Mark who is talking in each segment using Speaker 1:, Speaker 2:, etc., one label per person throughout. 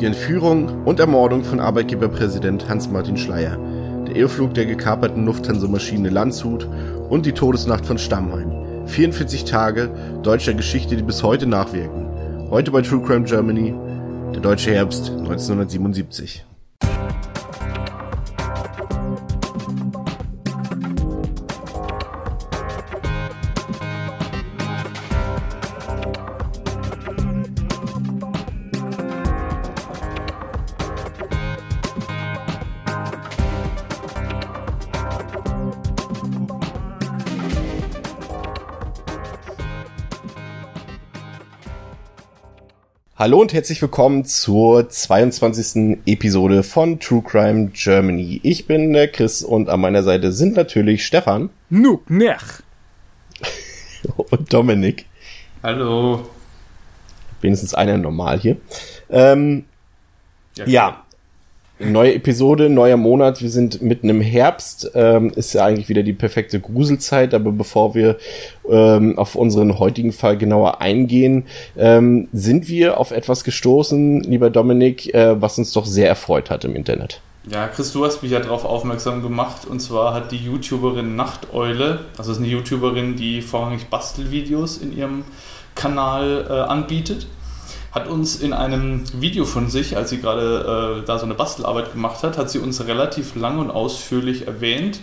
Speaker 1: Die Entführung und Ermordung von Arbeitgeberpräsident Hans-Martin Schleyer, der Irrflug der gekaperten Lufthansa-Maschine Landshut und die Todesnacht von Stammheim. 44 Tage deutscher Geschichte, die bis heute nachwirken. Heute bei True Crime Germany, der deutsche Herbst 1977. Hallo und herzlich willkommen zur 22. Episode von True Crime Germany. Ich bin der Chris und an meiner Seite sind natürlich Stefan.
Speaker 2: Nuk nech.
Speaker 1: und Dominik.
Speaker 3: Hallo.
Speaker 1: Wenigstens einer normal hier. Ähm, ja, ja, Neue Episode, neuer Monat. Wir sind mitten im Herbst. Ähm, ist ja eigentlich wieder die perfekte Gruselzeit. Aber bevor wir ähm, auf unseren heutigen Fall genauer eingehen, ähm, sind wir auf etwas gestoßen, lieber Dominik, äh, was uns doch sehr erfreut hat im Internet.
Speaker 3: Ja, Chris, du hast mich ja darauf aufmerksam gemacht. Und zwar hat die YouTuberin Nachteule, also ist eine YouTuberin, die vorrangig Bastelvideos in ihrem Kanal äh, anbietet hat uns in einem Video von sich, als sie gerade äh, da so eine Bastelarbeit gemacht hat, hat sie uns relativ lang und ausführlich erwähnt.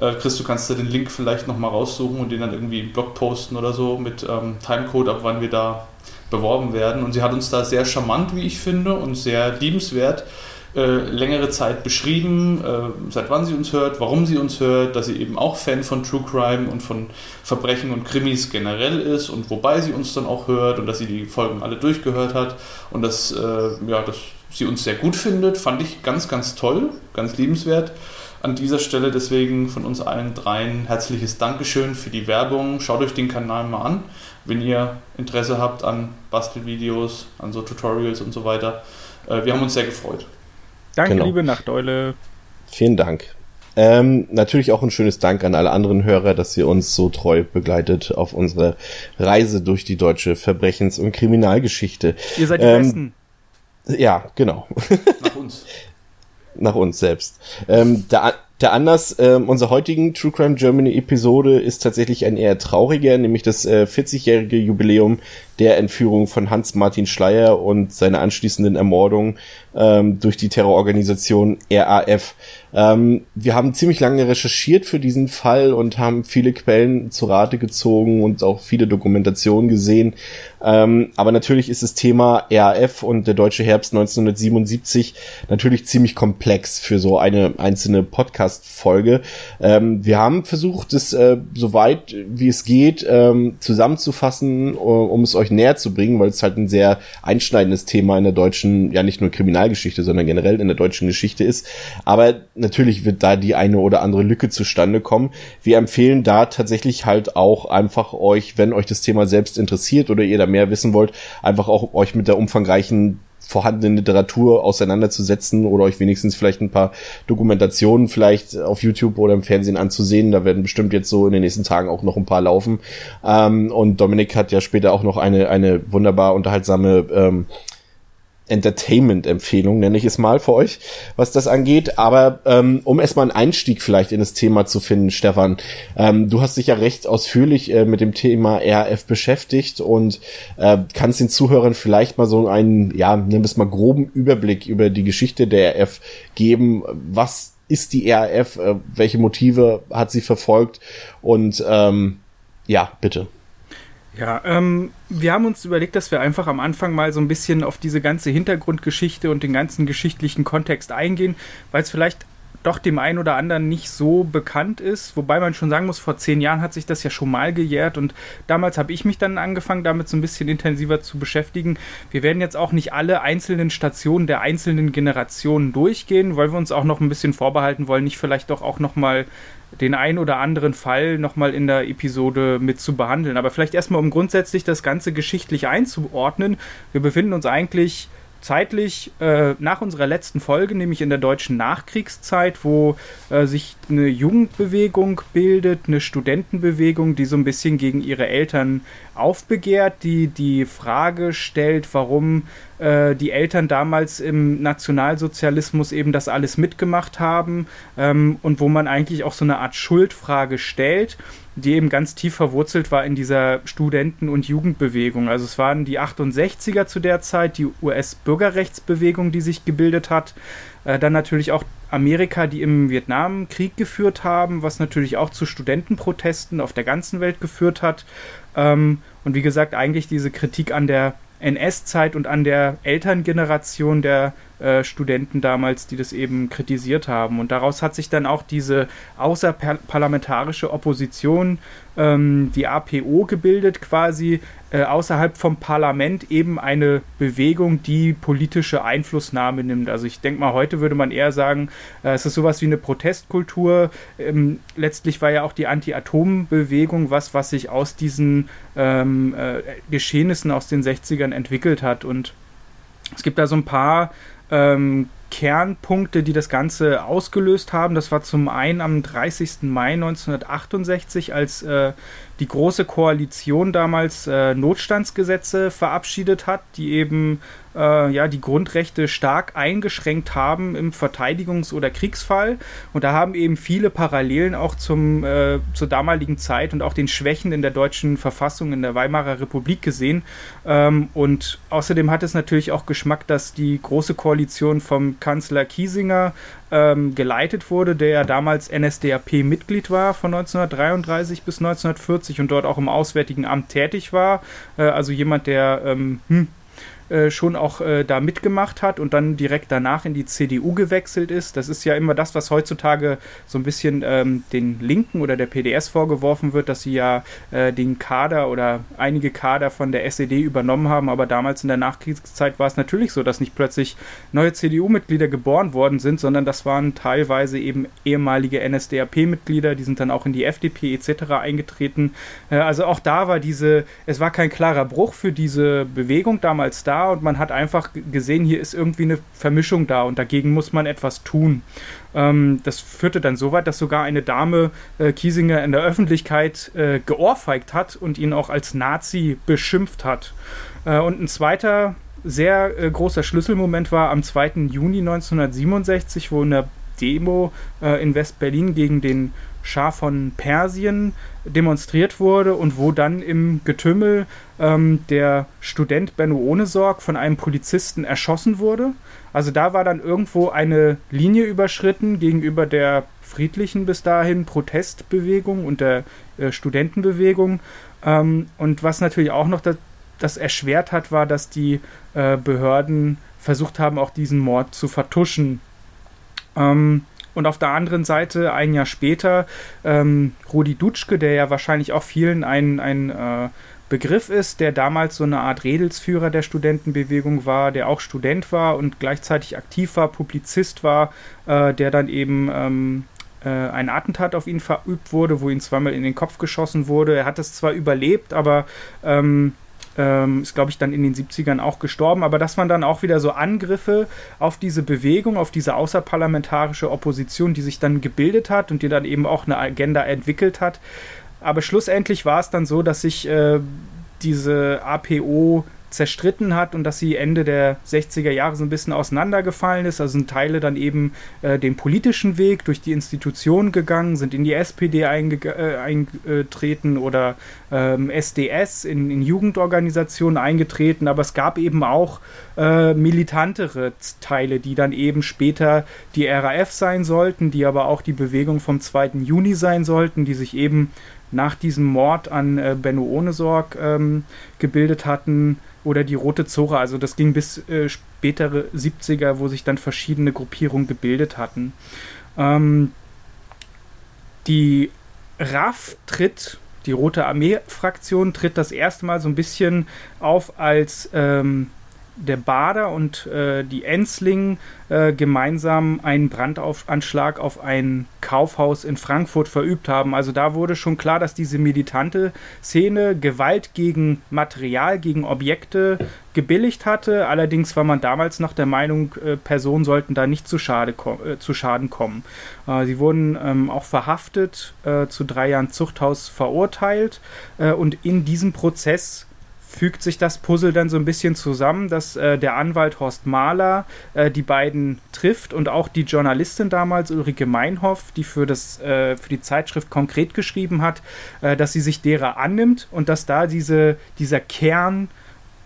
Speaker 3: Äh, Chris, du kannst da den Link vielleicht nochmal raussuchen und den dann irgendwie im Blog posten oder so mit ähm, Timecode, ab wann wir da beworben werden. Und sie hat uns da sehr charmant, wie ich finde, und sehr liebenswert äh, längere Zeit beschrieben, äh, seit wann sie uns hört, warum sie uns hört, dass sie eben auch Fan von True Crime und von Verbrechen und Krimis generell ist und wobei sie uns dann auch hört und dass sie die Folgen alle durchgehört hat und dass, äh, ja, dass sie uns sehr gut findet, fand ich ganz, ganz toll, ganz liebenswert. An dieser Stelle deswegen von uns allen dreien herzliches Dankeschön für die Werbung. Schaut euch den Kanal mal an, wenn ihr Interesse habt an Bastelvideos, an so Tutorials und so weiter. Äh, wir haben uns sehr gefreut.
Speaker 2: Danke, genau. liebe Nachteule.
Speaker 1: Vielen Dank. Ähm, natürlich auch ein schönes Dank an alle anderen Hörer, dass ihr uns so treu begleitet auf unserer Reise durch die deutsche Verbrechens- und Kriminalgeschichte.
Speaker 2: Ihr seid die ähm, Besten.
Speaker 1: Ja, genau. Nach uns. Nach uns selbst. Ähm, der, der Anlass äh, unserer heutigen True Crime Germany Episode ist tatsächlich ein eher trauriger, nämlich das äh, 40-jährige Jubiläum der Entführung von Hans-Martin Schleier und seiner anschließenden Ermordung ähm, durch die Terrororganisation RAF. Ähm, wir haben ziemlich lange recherchiert für diesen Fall und haben viele Quellen zu Rate gezogen und auch viele Dokumentationen gesehen. Ähm, aber natürlich ist das Thema RAF und der deutsche Herbst 1977 natürlich ziemlich komplex für so eine einzelne Podcast-Folge. Ähm, wir haben versucht, es äh, so weit wie es geht ähm, zusammenzufassen, um es euch euch näher zu bringen, weil es halt ein sehr einschneidendes Thema in der deutschen, ja nicht nur Kriminalgeschichte, sondern generell in der deutschen Geschichte ist. Aber natürlich wird da die eine oder andere Lücke zustande kommen. Wir empfehlen da tatsächlich halt auch einfach euch, wenn euch das Thema selbst interessiert oder ihr da mehr wissen wollt, einfach auch euch mit der umfangreichen vorhandenen Literatur auseinanderzusetzen oder euch wenigstens vielleicht ein paar Dokumentationen vielleicht auf YouTube oder im Fernsehen anzusehen. Da werden bestimmt jetzt so in den nächsten Tagen auch noch ein paar laufen. Ähm, und Dominik hat ja später auch noch eine, eine wunderbar unterhaltsame ähm, Entertainment-Empfehlung, nenne ich es mal für euch, was das angeht. Aber ähm, um erstmal einen Einstieg vielleicht in das Thema zu finden, Stefan, ähm, du hast dich ja recht ausführlich äh, mit dem Thema RAF beschäftigt und äh, kannst den Zuhörern vielleicht mal so einen, ja, nimm es mal groben Überblick über die Geschichte der RAF geben. Was ist die RAF? Äh, welche Motive hat sie verfolgt? Und ähm, ja, bitte.
Speaker 2: Ja, ähm, wir haben uns überlegt, dass wir einfach am Anfang mal so ein bisschen auf diese ganze Hintergrundgeschichte und den ganzen geschichtlichen Kontext eingehen, weil es vielleicht doch dem einen oder anderen nicht so bekannt ist. Wobei man schon sagen muss, vor zehn Jahren hat sich das ja schon mal gejährt und damals habe ich mich dann angefangen, damit so ein bisschen intensiver zu beschäftigen. Wir werden jetzt auch nicht alle einzelnen Stationen der einzelnen Generationen durchgehen, weil wir uns auch noch ein bisschen vorbehalten wollen, nicht vielleicht doch auch nochmal den ein oder anderen Fall nochmal in der Episode mit zu behandeln. Aber vielleicht erstmal, um grundsätzlich das Ganze geschichtlich einzuordnen. Wir befinden uns eigentlich zeitlich äh, nach unserer letzten Folge, nämlich in der deutschen Nachkriegszeit, wo äh, sich eine Jugendbewegung bildet, eine Studentenbewegung, die so ein bisschen gegen ihre Eltern aufbegehrt, die die Frage stellt, warum äh, die Eltern damals im Nationalsozialismus eben das alles mitgemacht haben ähm, und wo man eigentlich auch so eine Art Schuldfrage stellt die eben ganz tief verwurzelt war in dieser Studenten- und Jugendbewegung. Also es waren die 68er zu der Zeit, die US-Bürgerrechtsbewegung, die sich gebildet hat. Äh, dann natürlich auch Amerika, die im Vietnamkrieg geführt haben, was natürlich auch zu Studentenprotesten auf der ganzen Welt geführt hat. Ähm, und wie gesagt, eigentlich diese Kritik an der NS-Zeit und an der Elterngeneration der äh, Studenten damals, die das eben kritisiert haben. Und daraus hat sich dann auch diese außerparlamentarische Opposition, ähm, die APO, gebildet, quasi äh, außerhalb vom Parlament eben eine Bewegung, die politische Einflussnahme nimmt. Also ich denke mal, heute würde man eher sagen, äh, es ist sowas wie eine Protestkultur. Ähm, letztlich war ja auch die Anti-Atom-Bewegung was, was sich aus diesen ähm, äh, Geschehnissen aus den 60ern entwickelt hat. Und es gibt da so ein paar ähm, Kernpunkte, die das Ganze ausgelöst haben. Das war zum einen am 30. Mai 1968, als äh, die Große Koalition damals äh, Notstandsgesetze verabschiedet hat, die eben äh, ja, die Grundrechte stark eingeschränkt haben im Verteidigungs- oder Kriegsfall. Und da haben eben viele Parallelen auch zum, äh, zur damaligen Zeit und auch den Schwächen in der deutschen Verfassung in der Weimarer Republik gesehen. Ähm, und außerdem hat es natürlich auch Geschmack, dass die Große Koalition vom Kanzler Kiesinger ähm, geleitet wurde, der ja damals NSDAP-Mitglied war von 1933 bis 1940 und dort auch im Auswärtigen Amt tätig war. Äh, also jemand, der ähm, hm, äh, schon auch äh, da mitgemacht hat und dann direkt danach in die CDU gewechselt ist. Das ist ja immer das, was heutzutage so ein bisschen ähm, den Linken oder der PDS vorgeworfen wird, dass sie ja äh, den Kader oder einige Kader von der SED übernommen haben. Aber damals in der Nachkriegszeit war es natürlich so, dass nicht plötzlich neue CDU-Mitglieder geboren worden sind, sondern das waren teilweise eben ehemalige NSDAP-Mitglieder, die sind dann auch in die FDP etc. eingetreten. Äh, also auch da war diese, es war kein klarer Bruch für diese Bewegung damals da und man hat einfach gesehen, hier ist irgendwie eine Vermischung da und dagegen muss man etwas tun. Ähm, das führte dann so weit, dass sogar eine Dame äh, Kiesinger in der Öffentlichkeit äh, geohrfeigt hat und ihn auch als Nazi beschimpft hat. Äh, und ein zweiter sehr äh, großer Schlüsselmoment war am 2. Juni 1967, wo in der Demo äh, in West-Berlin gegen den Schah von Persien demonstriert wurde und wo dann im Getümmel ähm, der Student Benno Ohnesorg von einem Polizisten erschossen wurde. Also da war dann irgendwo eine Linie überschritten gegenüber der friedlichen bis dahin Protestbewegung und der äh, Studentenbewegung. Ähm, und was natürlich auch noch das, das, erschwert hat, war, dass die äh, Behörden versucht haben, auch diesen Mord zu vertuschen. Ähm, und auf der anderen Seite, ein Jahr später, ähm, Rudi Dutschke, der ja wahrscheinlich auch vielen ein, ein äh, Begriff ist, der damals so eine Art Redelsführer der Studentenbewegung war, der auch Student war und gleichzeitig aktiv war, Publizist war, äh, der dann eben ähm, äh, ein Attentat auf ihn verübt wurde, wo ihn zweimal in den Kopf geschossen wurde. Er hat es zwar überlebt, aber ähm, ähm, ist, glaube ich, dann in den 70ern auch gestorben. Aber das waren dann auch wieder so Angriffe auf diese Bewegung, auf diese außerparlamentarische Opposition, die sich dann gebildet hat und die dann eben auch eine Agenda entwickelt hat. Aber schlussendlich war es dann so, dass sich äh, diese APO zerstritten hat und dass sie Ende der 60er Jahre so ein bisschen auseinandergefallen ist. Also sind Teile dann eben äh, den politischen Weg durch die Institutionen gegangen, sind in die SPD äh, eingetreten oder ähm, SDS in, in, Jugendorganisationen eingetreten, aber es gab eben auch äh, militantere Teile, die dann eben später die RAF sein sollten, die aber auch die Bewegung vom 2. Juni sein sollten, die sich eben nach diesem Mord an äh, Benno Ohnesorg ähm, gebildet hatten oder die Rote Zora. Also das ging bis äh, spätere 70er, wo sich dann verschiedene Gruppierungen gebildet hatten. Ähm, die RAF tritt, die Rote Armee-Fraktion tritt das erste Mal so ein bisschen auf als ähm, der Bader und äh, die Ensling äh, gemeinsam einen Brandanschlag auf ein Kaufhaus in Frankfurt verübt haben. Also da wurde schon klar, dass diese militante Szene Gewalt gegen Material, gegen Objekte gebilligt hatte. Allerdings war man damals noch der Meinung, äh, Personen sollten da nicht zu, Schade äh, zu Schaden kommen. Äh, sie wurden ähm, auch verhaftet, äh, zu drei Jahren Zuchthaus verurteilt und in diesem Prozess fügt sich das Puzzle dann so ein bisschen zusammen, dass äh, der Anwalt Horst Mahler äh, die beiden trifft und auch die Journalistin damals Ulrike Meinhoff, die für, das, äh, für die Zeitschrift konkret geschrieben hat, äh, dass sie sich derer annimmt und dass da diese, dieser Kern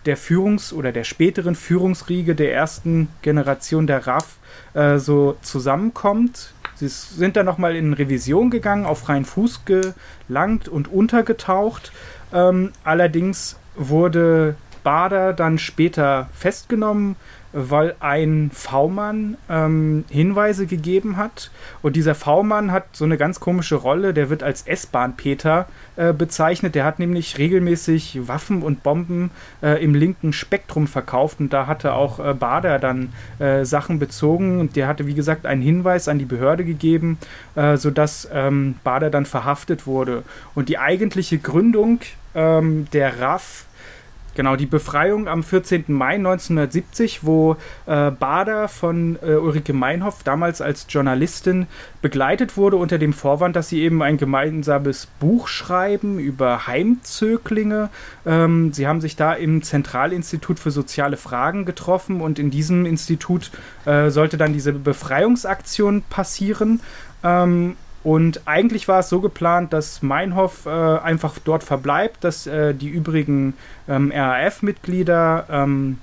Speaker 2: der Führungs- oder der späteren Führungsriege der ersten Generation der RAF äh, so zusammenkommt. Sie sind dann nochmal in Revision gegangen, auf freien Fuß gelangt und untergetaucht. Ähm, allerdings wurde Bader dann später festgenommen, weil ein V-Mann ähm, Hinweise gegeben hat. Und dieser V-Mann hat so eine ganz komische Rolle, der wird als S-Bahn-Peter äh, bezeichnet. Der hat nämlich regelmäßig Waffen und Bomben äh, im linken Spektrum verkauft. Und da hatte auch äh, Bader dann äh, Sachen bezogen. Und der hatte, wie gesagt, einen Hinweis an die Behörde gegeben, äh, sodass ähm, Bader dann verhaftet wurde. Und die eigentliche Gründung ähm, der RAF Genau, die Befreiung am 14. Mai 1970, wo äh, Bader von äh, Ulrike Meinhoff damals als Journalistin begleitet wurde unter dem Vorwand, dass sie eben ein gemeinsames Buch schreiben über Heimzöglinge. Ähm, sie haben sich da im Zentralinstitut für soziale Fragen getroffen und in diesem Institut äh, sollte dann diese Befreiungsaktion passieren. Ähm, und eigentlich war es so geplant, dass Meinhof äh, einfach dort verbleibt, dass äh, die übrigen ähm, RAF-Mitglieder ähm,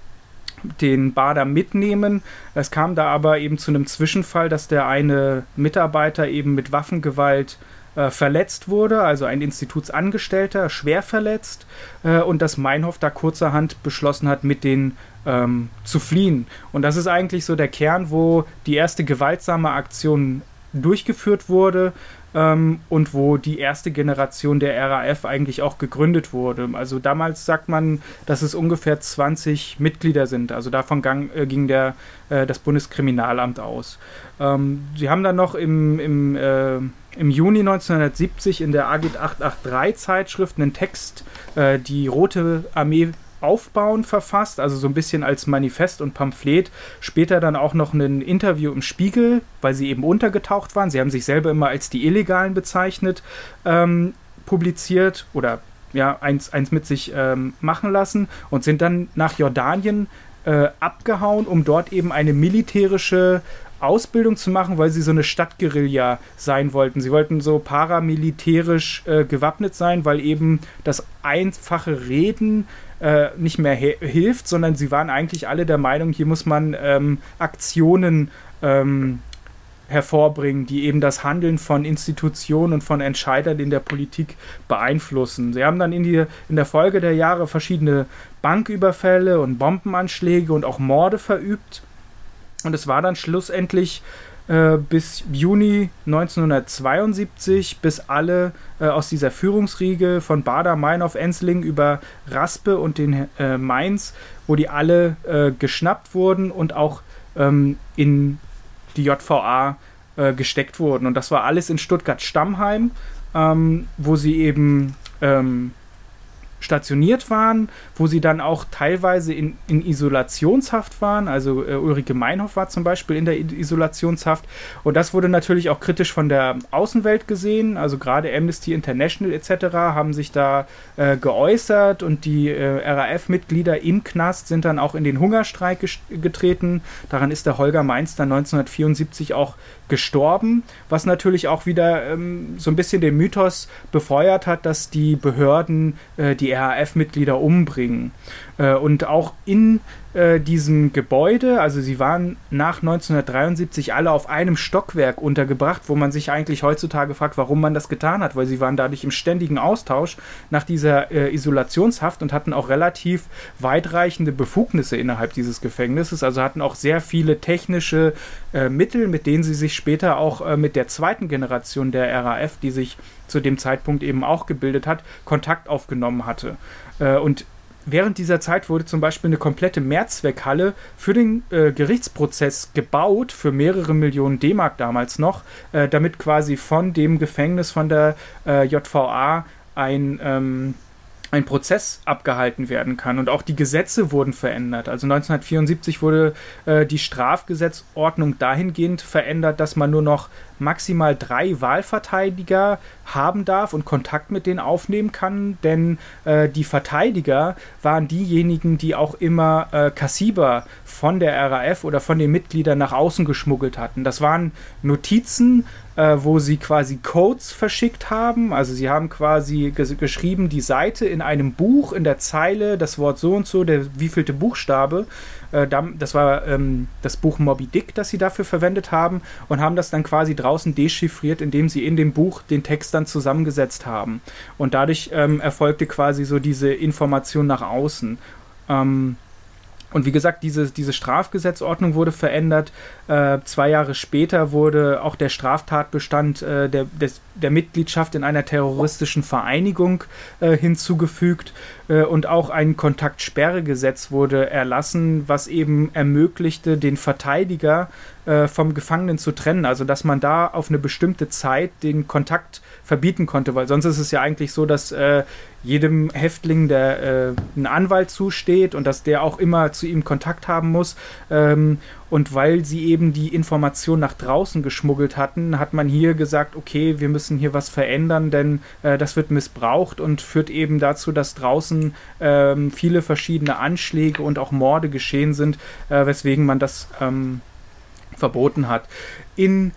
Speaker 2: den Bader mitnehmen. Es kam da aber eben zu einem Zwischenfall, dass der eine Mitarbeiter eben mit Waffengewalt äh, verletzt wurde, also ein Institutsangestellter, schwer verletzt, äh, und dass Meinhof da kurzerhand beschlossen hat, mit den ähm, zu fliehen. Und das ist eigentlich so der Kern, wo die erste gewaltsame Aktion durchgeführt wurde ähm, und wo die erste Generation der RAF eigentlich auch gegründet wurde. Also damals sagt man, dass es ungefähr 20 Mitglieder sind. Also davon gang, äh, ging der, äh, das Bundeskriminalamt aus. Ähm, sie haben dann noch im, im, äh, im Juni 1970 in der AGIT 883 Zeitschrift einen Text, äh, die Rote Armee Aufbauen verfasst, also so ein bisschen als Manifest und Pamphlet. Später dann auch noch ein Interview im Spiegel, weil sie eben untergetaucht waren. Sie haben sich selber immer als die Illegalen bezeichnet, ähm, publiziert oder ja, eins, eins mit sich ähm, machen lassen und sind dann nach Jordanien äh, abgehauen, um dort eben eine militärische Ausbildung zu machen, weil sie so eine Stadtguerilla sein wollten. Sie wollten so paramilitärisch äh, gewappnet sein, weil eben das einfache Reden äh, nicht mehr hilft, sondern sie waren eigentlich alle der Meinung, hier muss man ähm, Aktionen ähm, hervorbringen, die eben das Handeln von Institutionen und von Entscheidern in der Politik beeinflussen. Sie haben dann in, die, in der Folge der Jahre verschiedene Banküberfälle und Bombenanschläge und auch Morde verübt. Und es war dann schlussendlich äh, bis Juni 1972, bis alle äh, aus dieser Führungsriege von Bader, Meinhof, Ensling über Raspe und den äh, Mainz, wo die alle äh, geschnappt wurden und auch ähm, in die JVA äh, gesteckt wurden. Und das war alles in Stuttgart-Stammheim, ähm, wo sie eben ähm, stationiert waren, wo sie dann auch teilweise in, in Isolationshaft waren. Also äh, Ulrike Meinhoff war zum Beispiel in der Isolationshaft. Und das wurde natürlich auch kritisch von der Außenwelt gesehen. Also gerade Amnesty International etc. haben sich da äh, geäußert und die äh, RAF-Mitglieder im Knast sind dann auch in den Hungerstreik getreten. Daran ist der Holger Mainz dann 1974 auch gestorben, was natürlich auch wieder ähm, so ein bisschen den Mythos befeuert hat, dass die Behörden äh, die RAF-Mitglieder umbringen. Äh, und auch in äh, diesem Gebäude, also sie waren nach 1973 alle auf einem Stockwerk untergebracht, wo man sich eigentlich heutzutage fragt, warum man das getan hat, weil sie waren dadurch im ständigen Austausch nach dieser äh, Isolationshaft und hatten auch relativ weitreichende Befugnisse innerhalb dieses Gefängnisses, also hatten auch sehr viele technische äh, Mittel, mit denen sie sich später auch äh, mit der zweiten Generation der RAF, die sich zu dem Zeitpunkt eben auch gebildet hat, Kontakt aufgenommen hatte. Äh, und während dieser Zeit wurde zum Beispiel eine komplette Mehrzweckhalle für den äh, Gerichtsprozess gebaut, für mehrere Millionen D-Mark damals noch, äh, damit quasi von dem Gefängnis von der äh, JVA ein ähm, ein Prozess abgehalten werden kann. Und auch die Gesetze wurden verändert. Also 1974 wurde äh, die Strafgesetzordnung dahingehend verändert, dass man nur noch maximal drei Wahlverteidiger haben darf und Kontakt mit denen aufnehmen kann, denn äh, die Verteidiger waren diejenigen, die auch immer äh, Kassiber von der RAF oder von den Mitgliedern nach außen geschmuggelt hatten. Das waren Notizen, äh, wo sie quasi Codes verschickt haben. Also sie haben quasi ges geschrieben, die Seite in einem Buch, in der Zeile, das Wort so und so, der wievielte Buchstabe. Äh, das war ähm, das Buch Moby Dick, das sie dafür verwendet haben und haben das dann quasi draußen dechiffriert, indem sie in dem Buch den Text dann zusammengesetzt haben. Und dadurch ähm, erfolgte quasi so diese Information nach außen. Ähm, und wie gesagt, diese, diese Strafgesetzordnung wurde verändert. Äh, zwei Jahre später wurde auch der Straftatbestand äh, der, des, der Mitgliedschaft in einer terroristischen Vereinigung äh, hinzugefügt. Äh, und auch ein Kontaktsperregesetz wurde erlassen, was eben ermöglichte, den Verteidiger äh, vom Gefangenen zu trennen. Also dass man da auf eine bestimmte Zeit den Kontakt verbieten konnte, weil sonst ist es ja eigentlich so, dass äh, jedem Häftling der äh, ein Anwalt zusteht und dass der auch immer zu ihm Kontakt haben muss. Ähm, und weil sie eben die Information nach draußen geschmuggelt hatten, hat man hier gesagt, okay, wir müssen hier was verändern, denn äh, das wird missbraucht und führt eben dazu, dass draußen ähm, viele verschiedene Anschläge und auch Morde geschehen sind, äh, weswegen man das ähm, verboten hat. In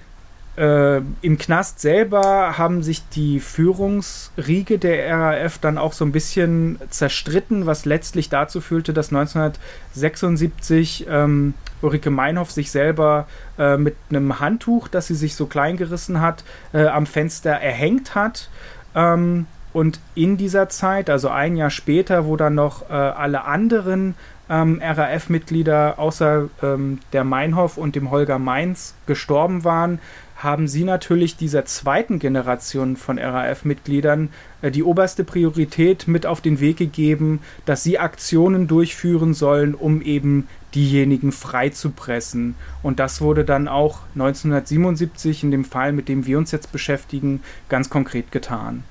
Speaker 2: äh, Im Knast selber haben sich die Führungsriege der RAF dann auch so ein bisschen zerstritten, was letztlich dazu führte, dass 1976 ähm, Ulrike Meinhoff sich selber äh, mit einem Handtuch, das sie sich so klein gerissen hat, äh, am Fenster erhängt hat. Ähm, und in dieser Zeit, also ein Jahr später, wo dann noch äh, alle anderen ähm, RAF-Mitglieder außer ähm, der Meinhoff und dem Holger Mainz gestorben waren, haben sie natürlich dieser zweiten Generation von RAF-Mitgliedern äh, die oberste Priorität mit auf den Weg gegeben, dass sie Aktionen durchführen sollen, um eben diejenigen freizupressen. Und das wurde dann auch 1977 in dem Fall, mit dem wir uns jetzt beschäftigen, ganz konkret getan.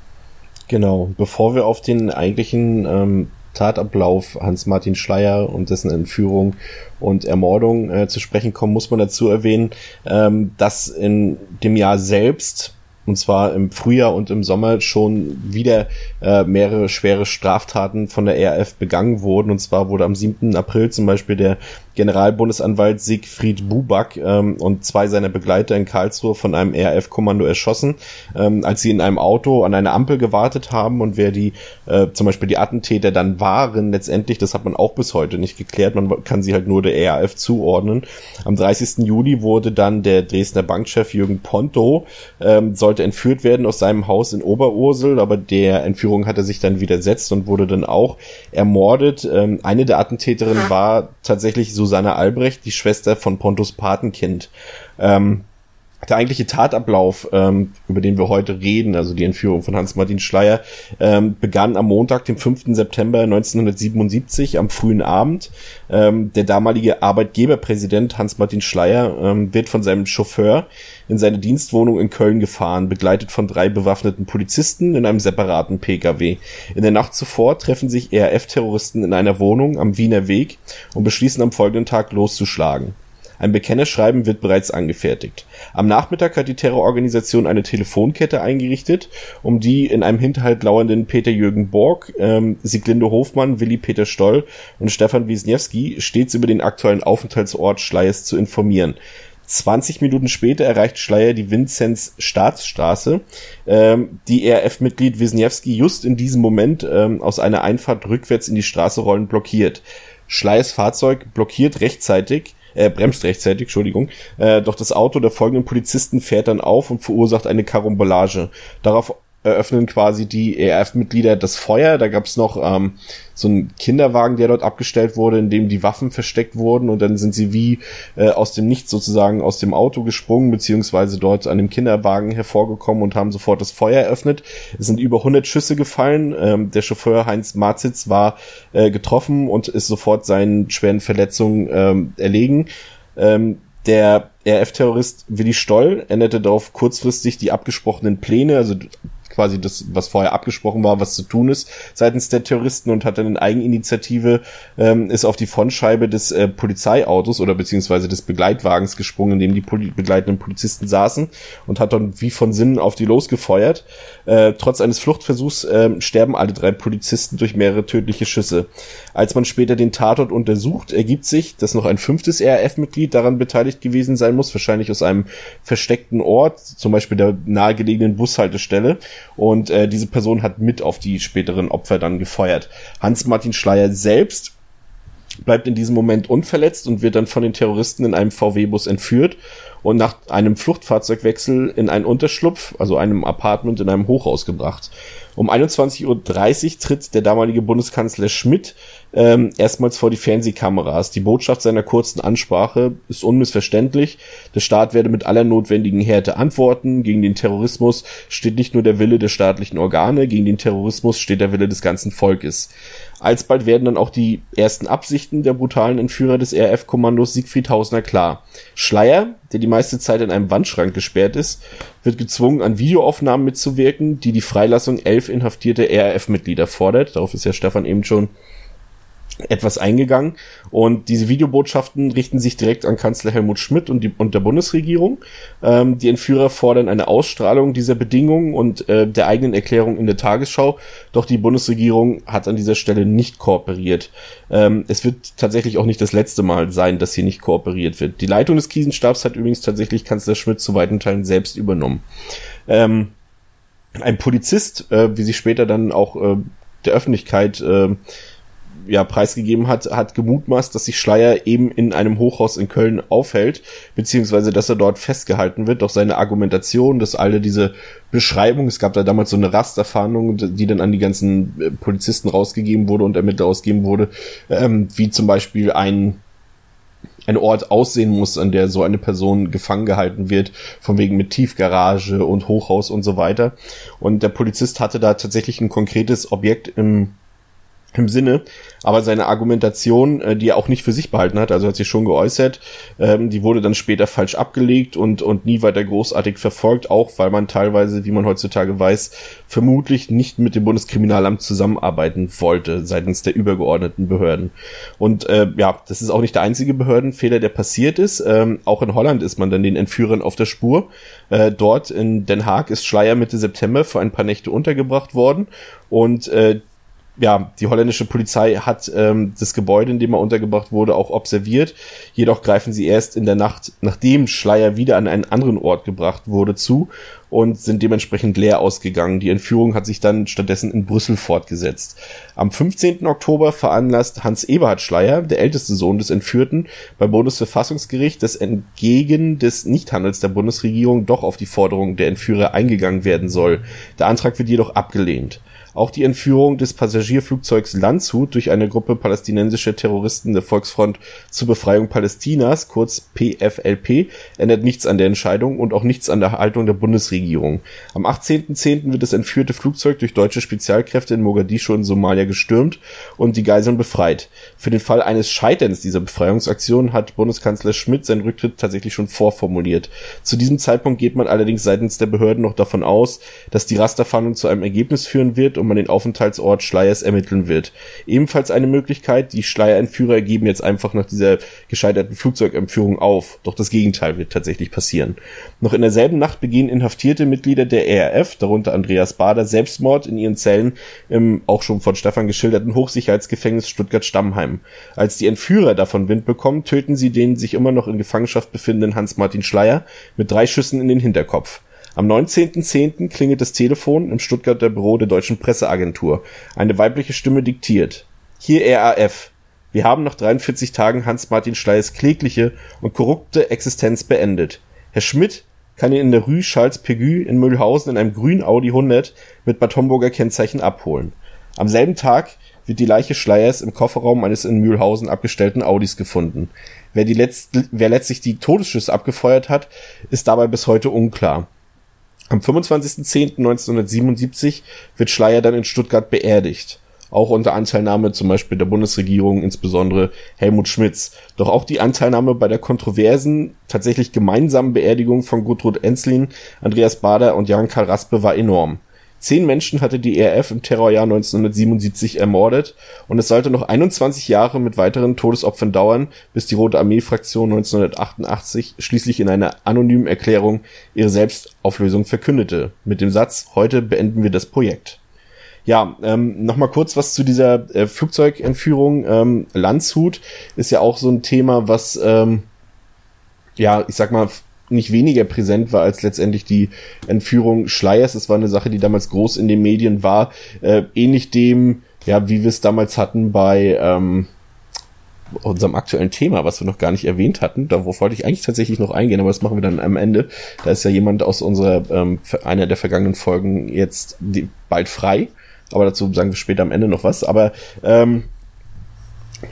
Speaker 1: Genau, bevor wir auf den eigentlichen ähm, Tatablauf Hans-Martin Schleier und dessen Entführung und Ermordung äh, zu sprechen kommen, muss man dazu erwähnen, ähm, dass in dem Jahr selbst und zwar im Frühjahr und im Sommer schon wieder äh, mehrere schwere Straftaten von der RF begangen wurden. Und zwar wurde am 7. April zum Beispiel der Generalbundesanwalt Siegfried Buback ähm, und zwei seiner Begleiter in Karlsruhe von einem RF-Kommando erschossen, ähm, als sie in einem Auto an einer Ampel gewartet haben und wer die äh, zum Beispiel die Attentäter dann waren, letztendlich, das hat man auch bis heute nicht geklärt, man kann sie halt nur der RAF zuordnen. Am 30. Juli wurde dann der Dresdner Bankchef Jürgen Ponto, ähm, sollte entführt werden aus seinem Haus in Oberursel, aber der Entführung hat er sich dann widersetzt und wurde dann auch ermordet. Ähm, eine der Attentäterinnen war tatsächlich so Susanne Albrecht, die Schwester von Pontus Patenkind. Ähm, der eigentliche Tatablauf, ähm, über den wir heute reden, also die Entführung von Hans-Martin Schleier, ähm, begann am Montag, dem 5. September 1977, am frühen Abend. Ähm, der damalige Arbeitgeberpräsident Hans-Martin Schleier ähm, wird von seinem Chauffeur in seine Dienstwohnung in Köln gefahren, begleitet von drei bewaffneten Polizisten in einem separaten Pkw. In der Nacht zuvor treffen sich RAF-Terroristen in einer Wohnung am Wiener Weg und beschließen am folgenden Tag loszuschlagen. Ein Bekennerschreiben wird bereits angefertigt. Am Nachmittag hat die Terrororganisation eine Telefonkette eingerichtet, um die in einem Hinterhalt lauernden Peter-Jürgen Borg, ähm, Sieglinde Hofmann, Willi Peter Stoll und Stefan Wisniewski stets über den aktuellen Aufenthaltsort Schleiers zu informieren. 20 Minuten später erreicht Schleier die Vinzenz Staatsstraße, ähm, die RF-Mitglied Wisniewski just in diesem Moment ähm, aus einer Einfahrt rückwärts in die Straße rollen blockiert. Schleiers Fahrzeug blockiert rechtzeitig äh, bremst rechtzeitig, Entschuldigung, äh, doch das Auto der folgenden Polizisten fährt dann auf und verursacht eine Karambolage. Darauf eröffnen quasi die ERF-Mitglieder das Feuer. Da gab's noch ähm, so einen Kinderwagen, der dort abgestellt wurde, in dem die Waffen versteckt wurden und dann sind sie wie äh, aus dem Nichts sozusagen aus dem Auto gesprungen, beziehungsweise dort an dem Kinderwagen hervorgekommen und haben sofort das Feuer eröffnet. Es sind über 100 Schüsse gefallen. Ähm, der Chauffeur Heinz Marzitz war äh, getroffen und ist sofort seinen schweren Verletzungen ähm, erlegen. Ähm, der RF-Terrorist Willi Stoll änderte darauf kurzfristig die abgesprochenen Pläne, also quasi das, was vorher abgesprochen war, was zu tun ist seitens der Terroristen und hat dann in Eigeninitiative ähm, ist auf die Frontscheibe des äh, Polizeiautos oder beziehungsweise des Begleitwagens gesprungen, in dem die Poli begleitenden Polizisten saßen und hat dann wie von Sinnen auf die losgefeuert. Äh, trotz eines Fluchtversuchs äh, sterben alle drei Polizisten durch mehrere tödliche Schüsse. Als man später den Tatort untersucht, ergibt sich, dass noch ein fünftes RAF-Mitglied daran beteiligt gewesen sein muss, wahrscheinlich aus einem versteckten Ort, zum Beispiel der nahegelegenen Bushaltestelle. Und äh, diese Person hat mit auf die späteren Opfer dann gefeuert. Hans-Martin Schleier selbst bleibt in diesem Moment unverletzt und wird dann von den Terroristen in einem VW-Bus entführt und nach einem Fluchtfahrzeugwechsel in einen Unterschlupf, also einem Apartment in einem Hochhaus gebracht. Um 21.30 Uhr tritt der damalige Bundeskanzler Schmidt ähm, erstmals vor die Fernsehkameras. Die Botschaft seiner kurzen Ansprache ist unmissverständlich. Der Staat werde mit aller notwendigen Härte antworten. Gegen den Terrorismus steht nicht nur der Wille der staatlichen Organe, gegen den Terrorismus steht der Wille des ganzen Volkes. Alsbald werden dann auch die ersten Absichten der brutalen Entführer des RF-Kommandos Siegfried Hausner klar. Schleier, der die meiste Zeit in einem Wandschrank gesperrt ist, wird gezwungen, an Videoaufnahmen mitzuwirken, die die Freilassung elf inhaftierte RAF-Mitglieder fordert. Darauf ist ja Stefan eben schon etwas eingegangen. Und diese Videobotschaften richten sich direkt an Kanzler Helmut Schmidt und, die, und der Bundesregierung. Ähm, die Entführer fordern eine Ausstrahlung dieser Bedingungen und äh, der eigenen Erklärung in der Tagesschau. Doch die Bundesregierung hat an dieser Stelle nicht kooperiert. Ähm, es wird tatsächlich auch nicht das letzte Mal sein, dass hier nicht kooperiert wird. Die Leitung des Krisenstabs hat übrigens tatsächlich Kanzler Schmidt zu weiten Teilen selbst übernommen. Ähm, ein Polizist, äh, wie sich später dann auch äh, der Öffentlichkeit äh, ja, preisgegeben hat, hat gemutmaßt, dass sich Schleier eben in einem Hochhaus in Köln aufhält, beziehungsweise dass er dort festgehalten wird. Doch seine Argumentation, dass alle diese Beschreibung, es gab da damals so eine Rasterfahndung, die dann an die ganzen äh, Polizisten rausgegeben wurde und Ermittler ausgegeben wurde, ähm, wie zum Beispiel ein ein Ort aussehen muss, an der so eine Person gefangen gehalten wird, von wegen mit Tiefgarage und Hochhaus und so weiter. Und der Polizist hatte da tatsächlich ein konkretes Objekt im im Sinne, aber seine Argumentation, äh, die er auch nicht für sich behalten hat, also hat sie schon geäußert, ähm, die wurde dann später falsch abgelegt und, und nie weiter großartig verfolgt, auch weil man teilweise, wie man heutzutage weiß, vermutlich nicht mit dem Bundeskriminalamt zusammenarbeiten wollte seitens der übergeordneten Behörden. Und äh, ja, das ist auch nicht der einzige Behördenfehler, der passiert ist. Ähm, auch in Holland ist man dann den Entführern auf der Spur. Äh, dort in Den Haag ist Schleier Mitte September für ein paar Nächte untergebracht worden und äh, ja, die holländische Polizei hat ähm, das Gebäude, in dem er untergebracht wurde, auch observiert. Jedoch greifen sie erst in der Nacht, nachdem Schleier wieder an einen anderen Ort gebracht wurde, zu und sind dementsprechend leer ausgegangen. Die Entführung hat sich dann stattdessen in Brüssel fortgesetzt. Am 15. Oktober veranlasst Hans Eberhard Schleier, der älteste Sohn des Entführten, beim Bundesverfassungsgericht, dass entgegen des Nichthandels der Bundesregierung doch auf die Forderung der Entführer eingegangen werden soll. Der Antrag wird jedoch abgelehnt. Auch die Entführung des Passagierflugzeugs Landshut durch eine Gruppe palästinensischer Terroristen der Volksfront zur Befreiung Palästinas, kurz PFLP, ändert nichts an der Entscheidung und auch nichts an der Haltung der Bundesregierung. Am 18.10. wird das entführte Flugzeug durch deutsche Spezialkräfte in Mogadischu in Somalia gestürmt und die Geiseln befreit. Für den Fall eines Scheiterns dieser Befreiungsaktion hat Bundeskanzler Schmidt seinen Rücktritt tatsächlich schon vorformuliert. Zu diesem Zeitpunkt geht man allerdings seitens der Behörden noch davon aus, dass die Rasterfahndung zu einem Ergebnis führen wird und man den Aufenthaltsort Schleiers ermitteln wird. Ebenfalls eine Möglichkeit, die Schleierentführer geben jetzt einfach nach dieser gescheiterten Flugzeugentführung auf. Doch das Gegenteil wird tatsächlich passieren. Noch in derselben Nacht begehen inhaftierte Mitglieder der ERF, darunter Andreas Bader, Selbstmord in ihren Zellen im auch schon von Stefan geschilderten Hochsicherheitsgefängnis Stuttgart-Stammheim. Als die Entführer davon Wind bekommen, töten sie den sich immer noch in Gefangenschaft befindenden Hans-Martin Schleier mit drei Schüssen in den Hinterkopf. Am 19.10. klingelt das Telefon im Stuttgarter Büro der Deutschen Presseagentur. Eine weibliche Stimme diktiert. Hier RAF. Wir haben nach 43 Tagen Hans-Martin Schleiers klägliche und korrupte Existenz beendet. Herr Schmidt kann ihn in der Rue Charles Pégu in Mühlhausen in einem grünen Audi 100 mit Bad Homburger Kennzeichen abholen. Am selben Tag wird die Leiche Schleiers im Kofferraum eines in Mühlhausen abgestellten Audis gefunden. Wer, die letzt, wer letztlich die Todesschüsse abgefeuert hat, ist dabei bis heute unklar. Am 25.10.1977 wird Schleier dann in Stuttgart beerdigt. Auch unter Anteilnahme zum Beispiel der Bundesregierung, insbesondere Helmut Schmidts. Doch auch die Anteilnahme bei der kontroversen, tatsächlich gemeinsamen Beerdigung von Gudrun Enzlin, Andreas Bader und Jan-Karl Raspe war enorm. Zehn Menschen hatte die ERF im Terrorjahr 1977 ermordet und es sollte noch 21 Jahre mit weiteren Todesopfern dauern, bis die Rote Armee-Fraktion 1988 schließlich in einer anonymen Erklärung ihre Selbstauflösung verkündete. Mit dem Satz, heute beenden wir das Projekt. Ja, ähm, nochmal kurz was zu dieser äh, Flugzeugentführung. Ähm, Landshut ist ja auch so ein Thema, was, ähm, ja, ich sag mal, nicht weniger präsent war als letztendlich die Entführung Schleiers. Es war eine Sache, die damals groß in den Medien war. Äh, ähnlich dem, ja, wie wir es damals hatten bei ähm, unserem aktuellen Thema, was wir noch gar nicht erwähnt hatten. Darauf wollte ich eigentlich tatsächlich noch eingehen, aber das machen wir dann am Ende. Da ist ja jemand aus unserer, ähm, einer der vergangenen Folgen jetzt die, bald frei. Aber dazu sagen wir später am Ende noch was. Aber ähm,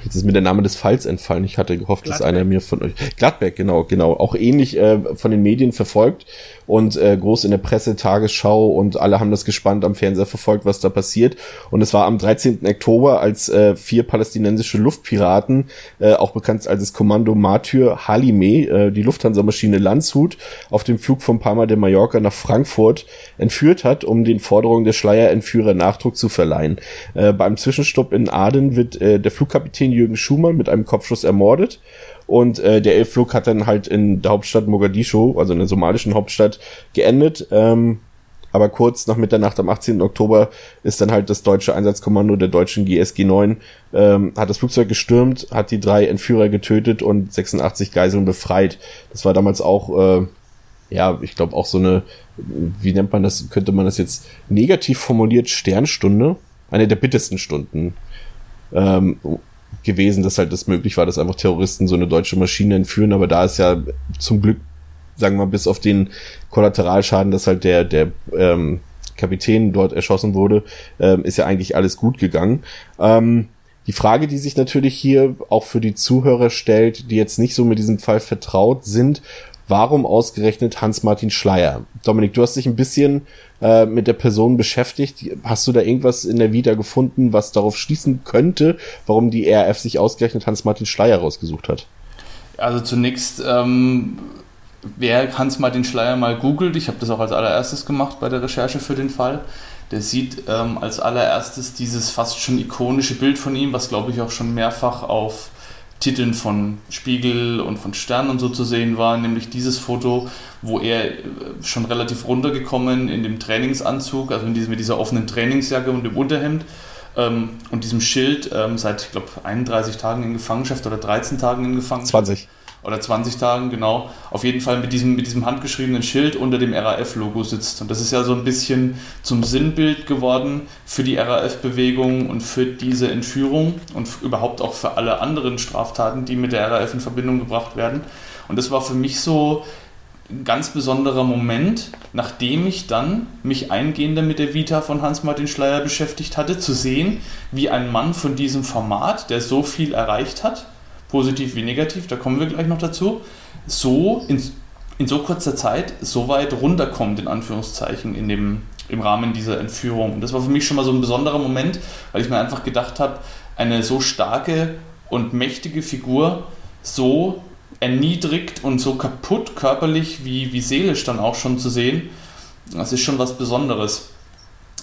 Speaker 1: Jetzt ist mir der Name des Falls entfallen. Ich hatte gehofft, Gladbeck. dass einer mir von euch. Gladbeck, genau, genau. Auch ähnlich äh, von den Medien verfolgt und äh, groß in der Presse, Tagesschau und alle haben das gespannt am Fernseher verfolgt, was da passiert. Und es war am 13. Oktober, als äh, vier palästinensische Luftpiraten, äh, auch bekannt als das Kommando Martyr Halime, äh, die Lufthansa-Maschine Landshut, auf dem Flug von Palma de Mallorca nach Frankfurt entführt hat, um den Forderungen der Schleierentführer Nachdruck zu verleihen. Äh, beim Zwischenstopp in Aden wird äh, der Flugkapitän Jürgen Schumann mit einem Kopfschuss ermordet und äh, der Elfflug hat dann halt in der Hauptstadt Mogadischu, also in der somalischen Hauptstadt, geendet. Ähm, aber kurz nach Mitternacht am 18. Oktober ist dann halt das deutsche Einsatzkommando der deutschen GSG 9, ähm, hat das Flugzeug gestürmt, hat die drei Entführer getötet und 86 Geiseln befreit. Das war damals auch, äh, ja, ich glaube auch so eine, wie nennt man das, könnte man das jetzt negativ formuliert, Sternstunde? Eine der bittersten Stunden. Ähm, gewesen, dass halt das möglich war, dass einfach Terroristen so eine deutsche Maschine entführen, aber da ist ja zum Glück, sagen wir mal, bis auf den Kollateralschaden, dass halt der, der ähm, Kapitän dort erschossen wurde, ähm, ist ja eigentlich alles gut gegangen. Ähm, die Frage, die sich natürlich hier auch für die Zuhörer stellt, die jetzt nicht so mit diesem Fall vertraut sind, warum ausgerechnet Hans-Martin Schleier? Dominik, du hast dich ein bisschen äh, mit der Person beschäftigt. Hast du da irgendwas in der Vita gefunden, was darauf schließen könnte, warum die RAF sich ausgerechnet Hans-Martin Schleier rausgesucht hat?
Speaker 3: Also zunächst, ähm, wer Hans-Martin Schleier mal googelt, ich habe das auch als allererstes gemacht bei der Recherche für den Fall, der sieht ähm, als allererstes dieses fast schon ikonische Bild von ihm, was glaube ich auch schon mehrfach auf Titeln von Spiegel und von Stern und so zu sehen war, nämlich dieses Foto, wo er äh, schon relativ runtergekommen in dem Trainingsanzug, also in diesem, mit dieser offenen Trainingsjacke und dem Unterhemd ähm, und diesem Schild ähm, seit, ich glaube, 31 Tagen in Gefangenschaft oder 13 Tagen in Gefangenschaft.
Speaker 1: 20
Speaker 3: oder 20 Tagen, genau, auf jeden Fall mit diesem, mit diesem handgeschriebenen Schild unter dem RAF-Logo sitzt. Und das ist ja so ein bisschen zum Sinnbild geworden für die RAF-Bewegung und für diese Entführung und überhaupt auch für alle anderen Straftaten, die mit der RAF in Verbindung gebracht werden. Und das war für mich so ein ganz besonderer Moment, nachdem ich dann mich eingehender mit der Vita von Hans-Martin Schleier beschäftigt hatte, zu sehen, wie ein Mann von diesem Format, der so viel erreicht hat, positiv wie negativ, da kommen wir gleich noch dazu, so in, in so kurzer Zeit so weit runterkommt, in Anführungszeichen, in dem, im Rahmen dieser Entführung. Und das war für mich schon mal so ein besonderer Moment, weil ich mir einfach gedacht habe, eine so starke und mächtige Figur so erniedrigt und so kaputt körperlich wie, wie seelisch dann auch schon zu sehen, das ist schon was Besonderes.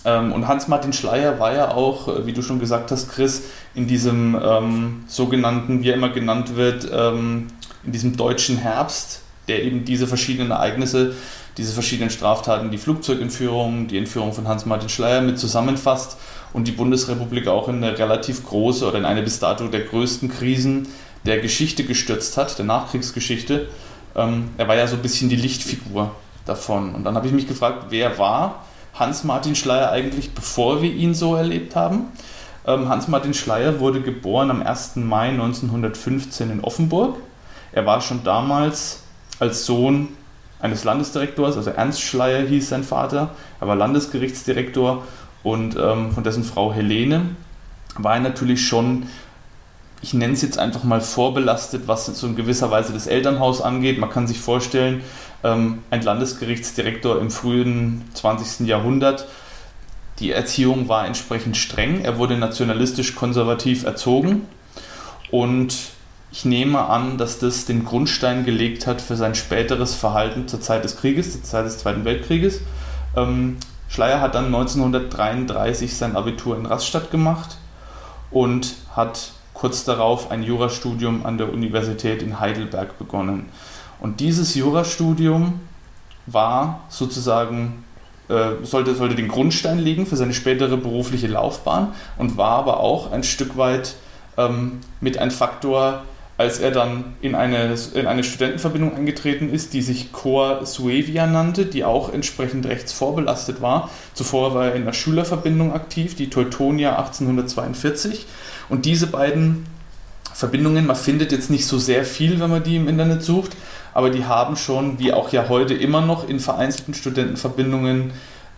Speaker 3: Ähm, und Hans-Martin Schleier war ja auch, äh, wie du schon gesagt hast, Chris, in diesem ähm, sogenannten, wie er immer genannt wird, ähm, in diesem deutschen Herbst, der eben diese verschiedenen Ereignisse, diese verschiedenen Straftaten, die Flugzeugentführung, die Entführung von Hans-Martin Schleier mit zusammenfasst und die Bundesrepublik auch in eine relativ große oder in eine bis dato der größten Krisen der Geschichte gestürzt hat, der Nachkriegsgeschichte. Ähm, er war ja so ein bisschen die Lichtfigur davon. Und dann habe ich mich gefragt, wer war Hans-Martin Schleier eigentlich, bevor wir ihn so erlebt haben. Ähm, Hans-Martin Schleier wurde geboren am 1. Mai 1915 in Offenburg. Er war schon damals als Sohn eines Landesdirektors, also Ernst Schleier hieß sein Vater, er war Landesgerichtsdirektor und ähm, von dessen Frau Helene war er natürlich schon, ich nenne es jetzt einfach mal vorbelastet, was so in gewisser Weise das Elternhaus angeht. Man kann sich vorstellen, ähm, ein Landesgerichtsdirektor im frühen 20. Jahrhundert, die Erziehung war entsprechend streng, er wurde nationalistisch konservativ erzogen und ich nehme an, dass das den Grundstein gelegt hat für sein späteres Verhalten zur Zeit des Krieges, zur Zeit des Zweiten Weltkrieges. Ähm, Schleier hat dann 1933 sein Abitur in Rastatt gemacht und hat kurz darauf ein Jurastudium an der Universität in Heidelberg begonnen. Und dieses Jurastudium war sozusagen, äh, sollte, sollte den Grundstein legen für seine spätere berufliche Laufbahn und war aber auch ein Stück weit ähm, mit ein Faktor, als er dann in eine, in eine Studentenverbindung eingetreten ist, die sich Chor Suevia nannte, die auch entsprechend rechts vorbelastet war. Zuvor war er in der Schülerverbindung aktiv, die Teutonia 1842. Und diese beiden Verbindungen, man findet jetzt nicht so sehr viel, wenn man die im Internet sucht, aber die haben schon, wie auch ja heute immer noch in vereinzelten Studentenverbindungen,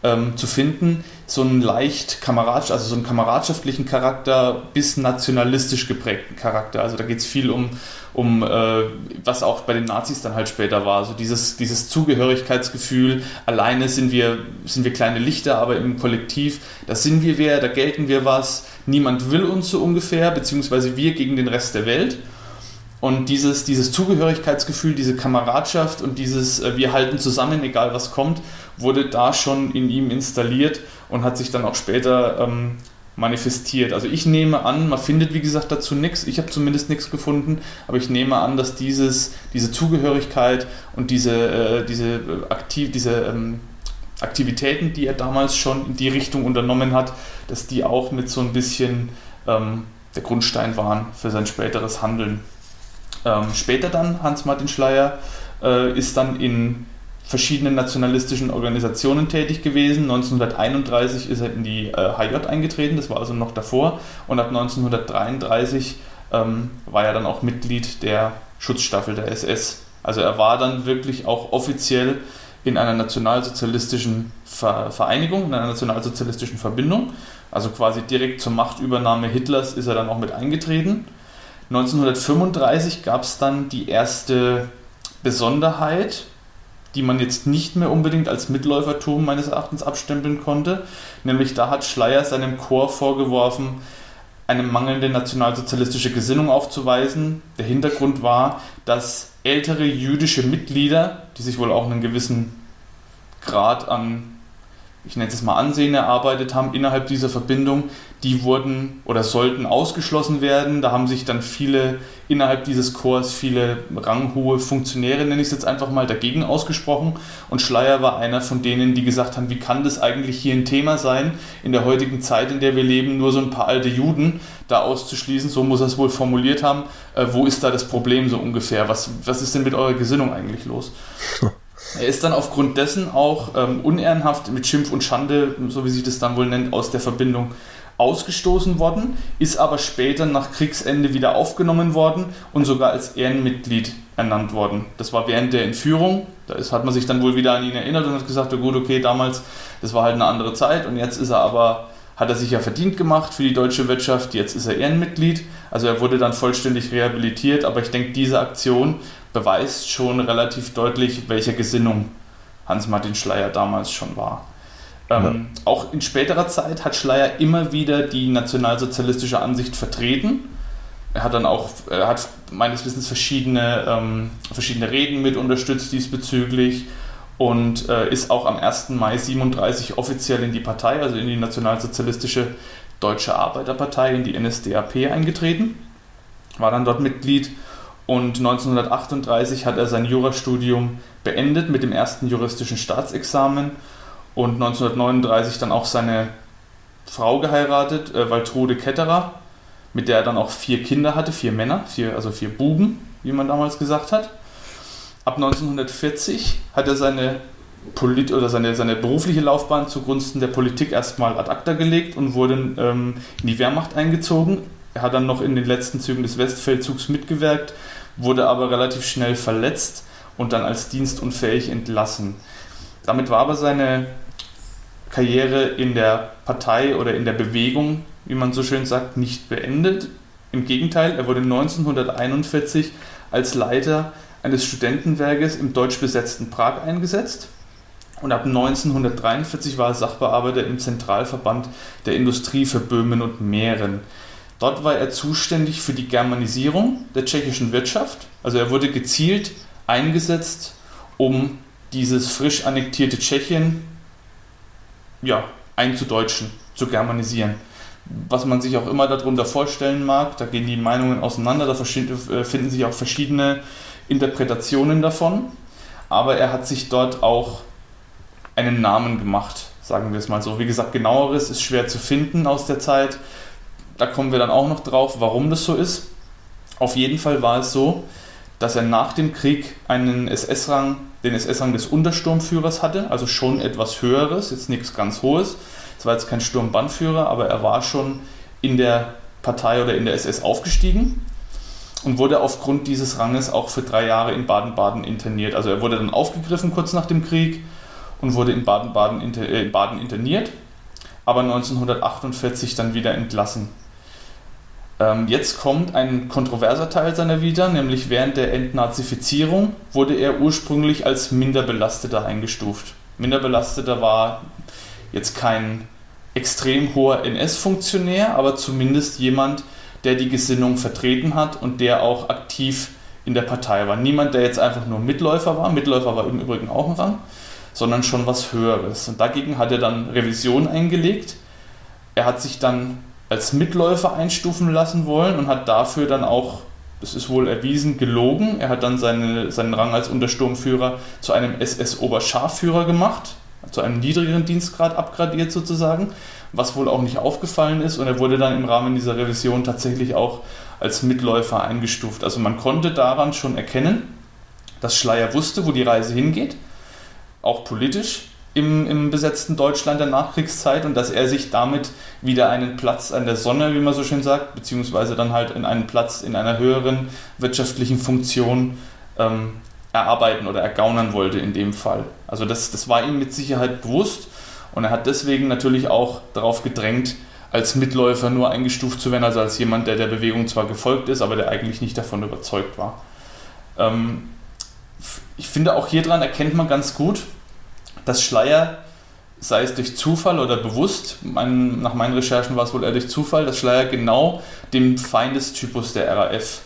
Speaker 3: ähm, zu finden, so einen leicht kamerad, also so einen kameradschaftlichen Charakter bis nationalistisch geprägten Charakter. Also da geht es viel um, um äh, was auch bei den Nazis dann halt später war. So dieses, dieses Zugehörigkeitsgefühl, alleine sind wir, sind wir kleine Lichter, aber im Kollektiv, da sind wir wer, da gelten wir was, niemand will uns so ungefähr, beziehungsweise wir gegen den Rest der Welt. Und dieses, dieses Zugehörigkeitsgefühl, diese Kameradschaft und dieses äh, Wir halten zusammen, egal was kommt, wurde da schon in ihm installiert und hat sich dann auch später ähm, manifestiert. Also ich nehme an, man findet wie gesagt dazu nichts, ich habe zumindest nichts gefunden, aber ich nehme an, dass dieses, diese Zugehörigkeit und diese, äh, diese, äh, aktiv, diese ähm, Aktivitäten, die er damals schon in die Richtung unternommen hat, dass die auch mit so ein bisschen ähm, der Grundstein waren für sein späteres Handeln. Ähm, später dann, Hans-Martin Schleier, äh, ist dann in verschiedenen nationalistischen Organisationen tätig gewesen. 1931 ist er in die äh, HJ eingetreten, das war also noch davor. Und ab 1933 ähm, war er dann auch Mitglied der Schutzstaffel der SS. Also er war dann wirklich auch offiziell in einer nationalsozialistischen Vereinigung, in einer nationalsozialistischen Verbindung. Also quasi direkt zur Machtübernahme Hitlers ist er dann auch mit eingetreten. 1935 gab es dann die erste Besonderheit, die man jetzt nicht mehr unbedingt als Mitläufertum meines Erachtens abstempeln konnte. Nämlich da hat Schleier seinem Chor vorgeworfen, eine mangelnde nationalsozialistische Gesinnung aufzuweisen. Der Hintergrund war, dass ältere jüdische Mitglieder, die sich wohl auch einen gewissen Grad an ich nenne es mal Ansehen erarbeitet haben innerhalb dieser Verbindung, die wurden oder sollten ausgeschlossen werden. Da haben sich dann viele innerhalb dieses Chors, viele ranghohe Funktionäre, nenne ich es jetzt einfach mal, dagegen ausgesprochen. Und Schleier war einer von denen, die gesagt haben, wie kann das eigentlich hier ein Thema sein, in der heutigen Zeit, in der wir leben, nur so ein paar alte Juden da auszuschließen, so muss er es wohl formuliert haben. Äh, wo ist da das Problem so ungefähr? Was, was ist denn mit eurer Gesinnung eigentlich los? Er ist dann aufgrund dessen auch ähm, unehrenhaft mit Schimpf und Schande, so wie sich das dann wohl nennt, aus der Verbindung ausgestoßen worden, ist aber später nach Kriegsende wieder aufgenommen worden und sogar als Ehrenmitglied ernannt worden. Das war während der Entführung. Da ist, hat man sich dann wohl wieder an ihn erinnert und hat gesagt, oh gut, okay, damals, das war halt eine andere Zeit und jetzt ist er aber, hat er sich ja verdient gemacht für die deutsche Wirtschaft, jetzt ist er Ehrenmitglied. Also er wurde dann vollständig rehabilitiert, aber ich denke, diese Aktion beweist schon relativ deutlich, welcher Gesinnung Hans-Martin Schleier damals schon war. Ähm, ja. Auch in späterer Zeit hat Schleier immer wieder die nationalsozialistische Ansicht vertreten. Er hat dann auch, er hat meines Wissens verschiedene, ähm, verschiedene Reden mit unterstützt diesbezüglich und äh, ist auch am 1. Mai 37 offiziell in die Partei, also in die nationalsozialistische Deutsche Arbeiterpartei, in die NSDAP eingetreten. War dann dort Mitglied und 1938 hat er sein Jurastudium beendet mit dem ersten juristischen Staatsexamen und 1939 dann auch seine Frau geheiratet, äh, Waltrude Ketterer, mit der er dann auch vier Kinder hatte, vier Männer, vier, also vier Buben, wie man damals gesagt hat. Ab 1940 hat er seine, Polit oder seine, seine berufliche Laufbahn zugunsten der Politik erstmal ad acta gelegt und wurde ähm, in die Wehrmacht eingezogen. Er hat dann noch in den letzten Zügen des Westfeldzugs mitgewirkt, wurde aber relativ schnell verletzt und dann als dienstunfähig entlassen. Damit war aber seine Karriere in der Partei oder in der Bewegung, wie man so schön sagt, nicht beendet. Im Gegenteil, er wurde 1941 als Leiter eines Studentenwerkes im deutsch besetzten Prag eingesetzt und ab 1943 war er Sachbearbeiter im Zentralverband der Industrie für Böhmen und Mähren. Dort war er zuständig für die Germanisierung der tschechischen Wirtschaft. Also er wurde gezielt eingesetzt, um dieses frisch annektierte Tschechien ja, einzudeutschen, zu germanisieren. Was man sich auch immer darunter vorstellen mag, da gehen die Meinungen auseinander, da äh, finden sich auch verschiedene Interpretationen davon. Aber er hat sich dort auch einen Namen gemacht, sagen wir es mal so. Wie gesagt, genaueres ist schwer zu finden aus der Zeit. Da kommen wir dann auch noch drauf, warum das so ist. Auf jeden Fall war es so, dass er nach dem Krieg einen SS-Rang, den SS-Rang des Untersturmführers hatte, also schon etwas höheres, jetzt nichts ganz hohes. Es war jetzt kein Sturmbannführer, aber er war schon in der Partei oder in der SS aufgestiegen und wurde aufgrund dieses Ranges auch für drei Jahre in Baden-Baden interniert. Also er wurde dann aufgegriffen kurz nach dem Krieg und wurde in Baden-Baden inter, äh, Baden interniert, aber 1948 dann wieder entlassen. Ähm, jetzt kommt ein kontroverser Teil seiner Vita, nämlich während der Entnazifizierung wurde er ursprünglich als Minderbelasteter eingestuft. Minderbelasteter war jetzt kein extrem hoher NS-Funktionär, aber zumindest jemand, der die Gesinnung vertreten hat und der auch aktiv in der Partei war. Niemand, der jetzt einfach nur Mitläufer war. Mitläufer war im Übrigen auch ein Rang, sondern schon was Höheres. Und dagegen hat er dann Revision eingelegt. Er hat sich dann als Mitläufer einstufen lassen wollen und hat dafür dann auch, das ist wohl erwiesen, gelogen. Er hat dann seine, seinen Rang als Untersturmführer zu einem SS-Oberscharführer gemacht, zu einem niedrigeren Dienstgrad abgradiert sozusagen, was wohl auch nicht aufgefallen ist. Und er wurde dann im Rahmen dieser Revision tatsächlich auch als Mitläufer eingestuft. Also man konnte daran schon erkennen, dass Schleier wusste, wo die Reise hingeht auch politisch im, im besetzten Deutschland der Nachkriegszeit und dass er sich damit wieder einen Platz an der Sonne, wie man so schön sagt, beziehungsweise dann halt in einen Platz in einer höheren wirtschaftlichen Funktion ähm, erarbeiten oder ergaunern wollte in dem Fall. Also das, das war ihm mit Sicherheit bewusst und er hat deswegen natürlich auch darauf gedrängt, als Mitläufer nur eingestuft zu werden, also als jemand, der der Bewegung zwar gefolgt ist, aber der eigentlich nicht davon überzeugt war. Ähm, ich finde auch hier dran erkennt man ganz gut, dass Schleier, sei es durch Zufall oder bewusst, mein, nach meinen Recherchen war es wohl eher durch Zufall, dass Schleier genau dem Feindestypus der RAF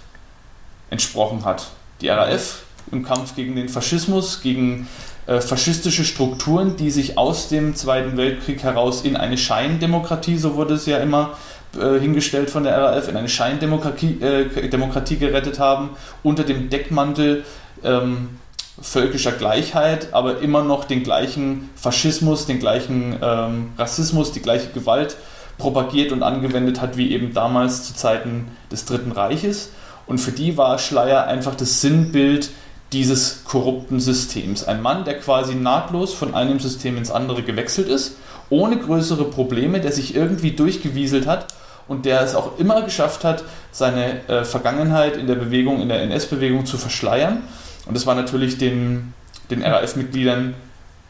Speaker 3: entsprochen hat. Die RAF im Kampf gegen den Faschismus, gegen äh, faschistische Strukturen, die sich aus dem Zweiten Weltkrieg heraus in eine Scheindemokratie, so wurde es ja immer äh, hingestellt von der RAF, in eine Scheindemokratie äh, gerettet haben, unter dem Deckmantel ähm, völkischer Gleichheit, aber immer noch den gleichen Faschismus, den gleichen ähm, Rassismus, die gleiche Gewalt propagiert und angewendet hat wie eben damals zu Zeiten des Dritten Reiches. Und für die war Schleier einfach das Sinnbild dieses korrupten Systems. Ein Mann, der quasi nahtlos von einem System ins andere gewechselt ist, ohne größere Probleme, der sich irgendwie durchgewieselt hat und der es auch immer geschafft hat, seine äh, Vergangenheit in der Bewegung, in der NS-Bewegung zu verschleiern und das war natürlich den, den RAF-Mitgliedern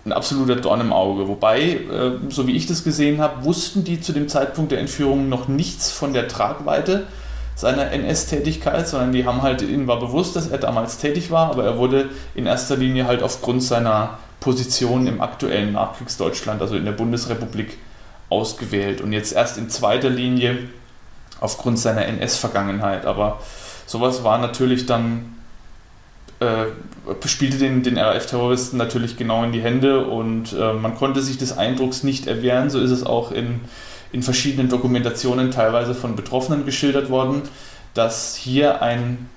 Speaker 3: ein absoluter Dorn im Auge. Wobei, äh, so wie ich das gesehen habe, wussten die zu dem Zeitpunkt der Entführung noch nichts von der Tragweite seiner NS-Tätigkeit, sondern die haben halt, ihnen war bewusst, dass er damals tätig war, aber er wurde in erster Linie halt aufgrund seiner Position im aktuellen Nachkriegsdeutschland, also in der Bundesrepublik, ausgewählt und jetzt erst in zweiter Linie aufgrund seiner NS-Vergangenheit. Aber sowas war natürlich dann äh, spielte den, den RAF-Terroristen natürlich genau in die Hände und äh, man konnte sich des Eindrucks nicht erwehren. So ist es auch in, in verschiedenen Dokumentationen teilweise von Betroffenen geschildert worden, dass hier ein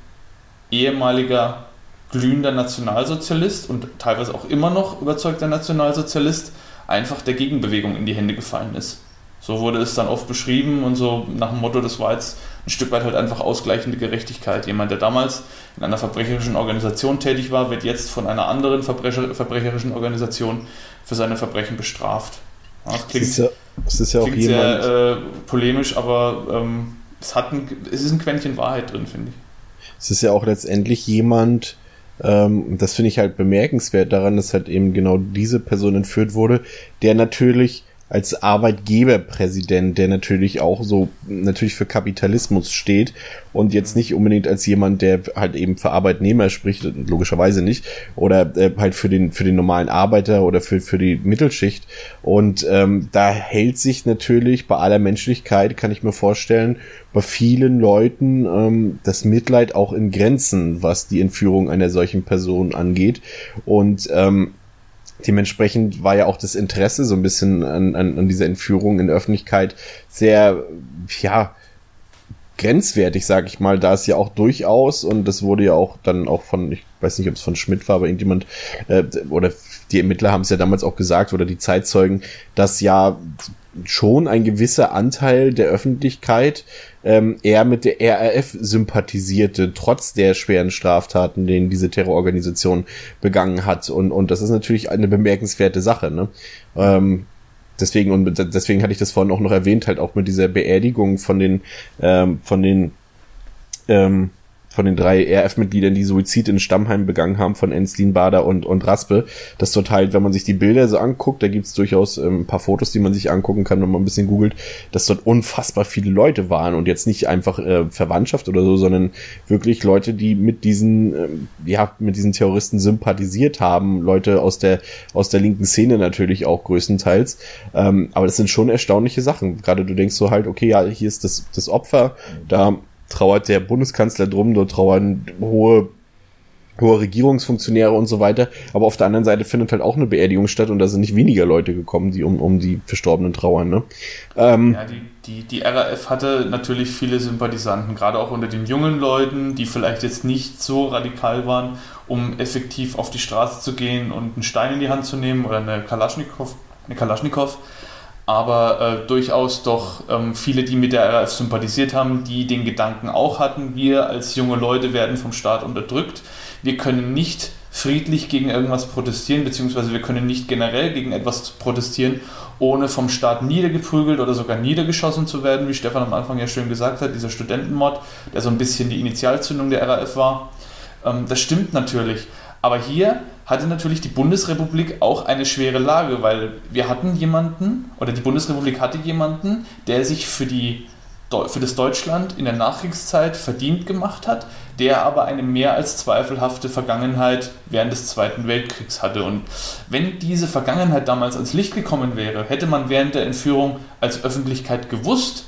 Speaker 3: ehemaliger glühender Nationalsozialist und teilweise auch immer noch überzeugter Nationalsozialist einfach der Gegenbewegung in die Hände gefallen ist. So wurde es dann oft beschrieben und so nach dem Motto, das war jetzt ein Stück weit halt einfach ausgleichende Gerechtigkeit. Jemand, der damals in einer verbrecherischen Organisation tätig war, wird jetzt von einer anderen verbrecher, verbrecherischen Organisation für seine Verbrechen bestraft.
Speaker 1: Ja, das klingt, das ist ja, das ist ja auch
Speaker 3: jemand, sehr äh, polemisch, aber ähm, es, hat ein, es ist ein Quäntchen Wahrheit drin, finde ich.
Speaker 1: Es ist ja auch letztendlich jemand, Ähm, das finde ich halt bemerkenswert daran, dass halt eben genau diese Person entführt wurde, der natürlich als Arbeitgeberpräsident, der natürlich auch so natürlich für Kapitalismus steht und jetzt nicht unbedingt als jemand, der halt eben für Arbeitnehmer spricht, logischerweise nicht, oder äh, halt für den für den normalen Arbeiter oder für für die Mittelschicht. Und ähm, da hält sich natürlich bei aller Menschlichkeit, kann ich mir vorstellen, bei vielen Leuten ähm, das Mitleid auch in Grenzen, was die Entführung einer solchen Person angeht. Und ähm, dementsprechend war ja auch das Interesse so ein bisschen an, an, an dieser Entführung in der Öffentlichkeit sehr, ja, grenzwertig, sag ich mal, da ist ja auch durchaus, und das wurde ja auch dann auch von, ich weiß nicht, ob es von Schmidt war, aber irgendjemand, äh, oder die Ermittler haben es ja damals auch gesagt, oder die Zeitzeugen, dass ja schon ein gewisser Anteil der Öffentlichkeit ähm, eher mit der RAF sympathisierte, trotz der schweren Straftaten, denen diese Terrororganisation begangen hat. Und, und das ist natürlich eine bemerkenswerte Sache. Ne? Ähm, deswegen, und deswegen hatte ich das vorhin auch noch erwähnt, halt auch mit dieser Beerdigung von den, ähm, von den ähm, von den drei RF-Mitgliedern, die Suizid in Stammheim begangen haben, von Enslin, Bader und, und Raspe. Das dort halt, wenn man sich die Bilder so anguckt, da gibt's durchaus ähm, ein paar Fotos, die man sich angucken kann, wenn man ein bisschen googelt, dass dort unfassbar viele Leute waren und jetzt nicht einfach äh, Verwandtschaft oder so, sondern wirklich Leute, die mit diesen, ähm, ja, mit diesen Terroristen sympathisiert haben, Leute aus der, aus der linken Szene natürlich auch größtenteils. Ähm, aber das sind schon erstaunliche Sachen. Gerade du denkst so halt, okay, ja, hier ist das, das Opfer, da trauert der Bundeskanzler drum, dort trauern hohe hohe Regierungsfunktionäre und so weiter. Aber auf der anderen Seite findet halt auch eine Beerdigung statt und da sind nicht weniger Leute gekommen, die um, um die Verstorbenen trauern. Ne?
Speaker 3: Ähm, ja, die, die, die RAF hatte natürlich viele Sympathisanten, gerade auch unter den jungen Leuten, die vielleicht jetzt nicht so radikal waren, um effektiv auf die Straße zu gehen und einen Stein in die Hand zu nehmen oder eine Kalaschnikow. Eine Kalaschnikow aber äh, durchaus doch ähm, viele, die mit der RAF sympathisiert haben, die den Gedanken auch hatten, wir als junge Leute werden vom Staat unterdrückt, wir können nicht friedlich gegen irgendwas protestieren, beziehungsweise wir können nicht generell gegen etwas protestieren, ohne vom Staat niedergeprügelt oder sogar niedergeschossen zu werden, wie Stefan am Anfang ja schön gesagt hat, dieser Studentenmord, der so ein bisschen die Initialzündung der RAF war. Ähm, das stimmt natürlich, aber hier hatte natürlich die Bundesrepublik auch eine schwere Lage, weil wir hatten jemanden, oder die Bundesrepublik hatte jemanden, der sich für, die, für das Deutschland in der Nachkriegszeit verdient gemacht hat, der aber eine mehr als zweifelhafte Vergangenheit während des Zweiten Weltkriegs hatte. Und wenn diese Vergangenheit damals ans Licht gekommen wäre, hätte man während der Entführung als Öffentlichkeit gewusst,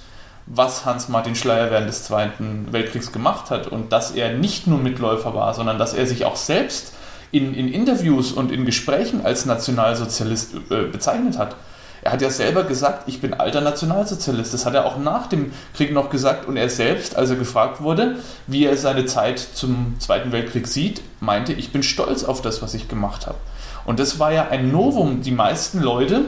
Speaker 3: was Hans-Martin Schleier während des Zweiten Weltkriegs gemacht hat und dass er nicht nur Mitläufer war, sondern dass er sich auch selbst in, in Interviews und in Gesprächen als Nationalsozialist äh, bezeichnet hat. Er hat ja selber gesagt, ich bin alter Nationalsozialist. Das hat er auch nach dem Krieg noch gesagt. Und er selbst, als er gefragt wurde, wie er seine Zeit zum Zweiten Weltkrieg sieht, meinte, ich bin stolz auf das, was ich gemacht habe. Und das war ja ein Novum. Die meisten Leute,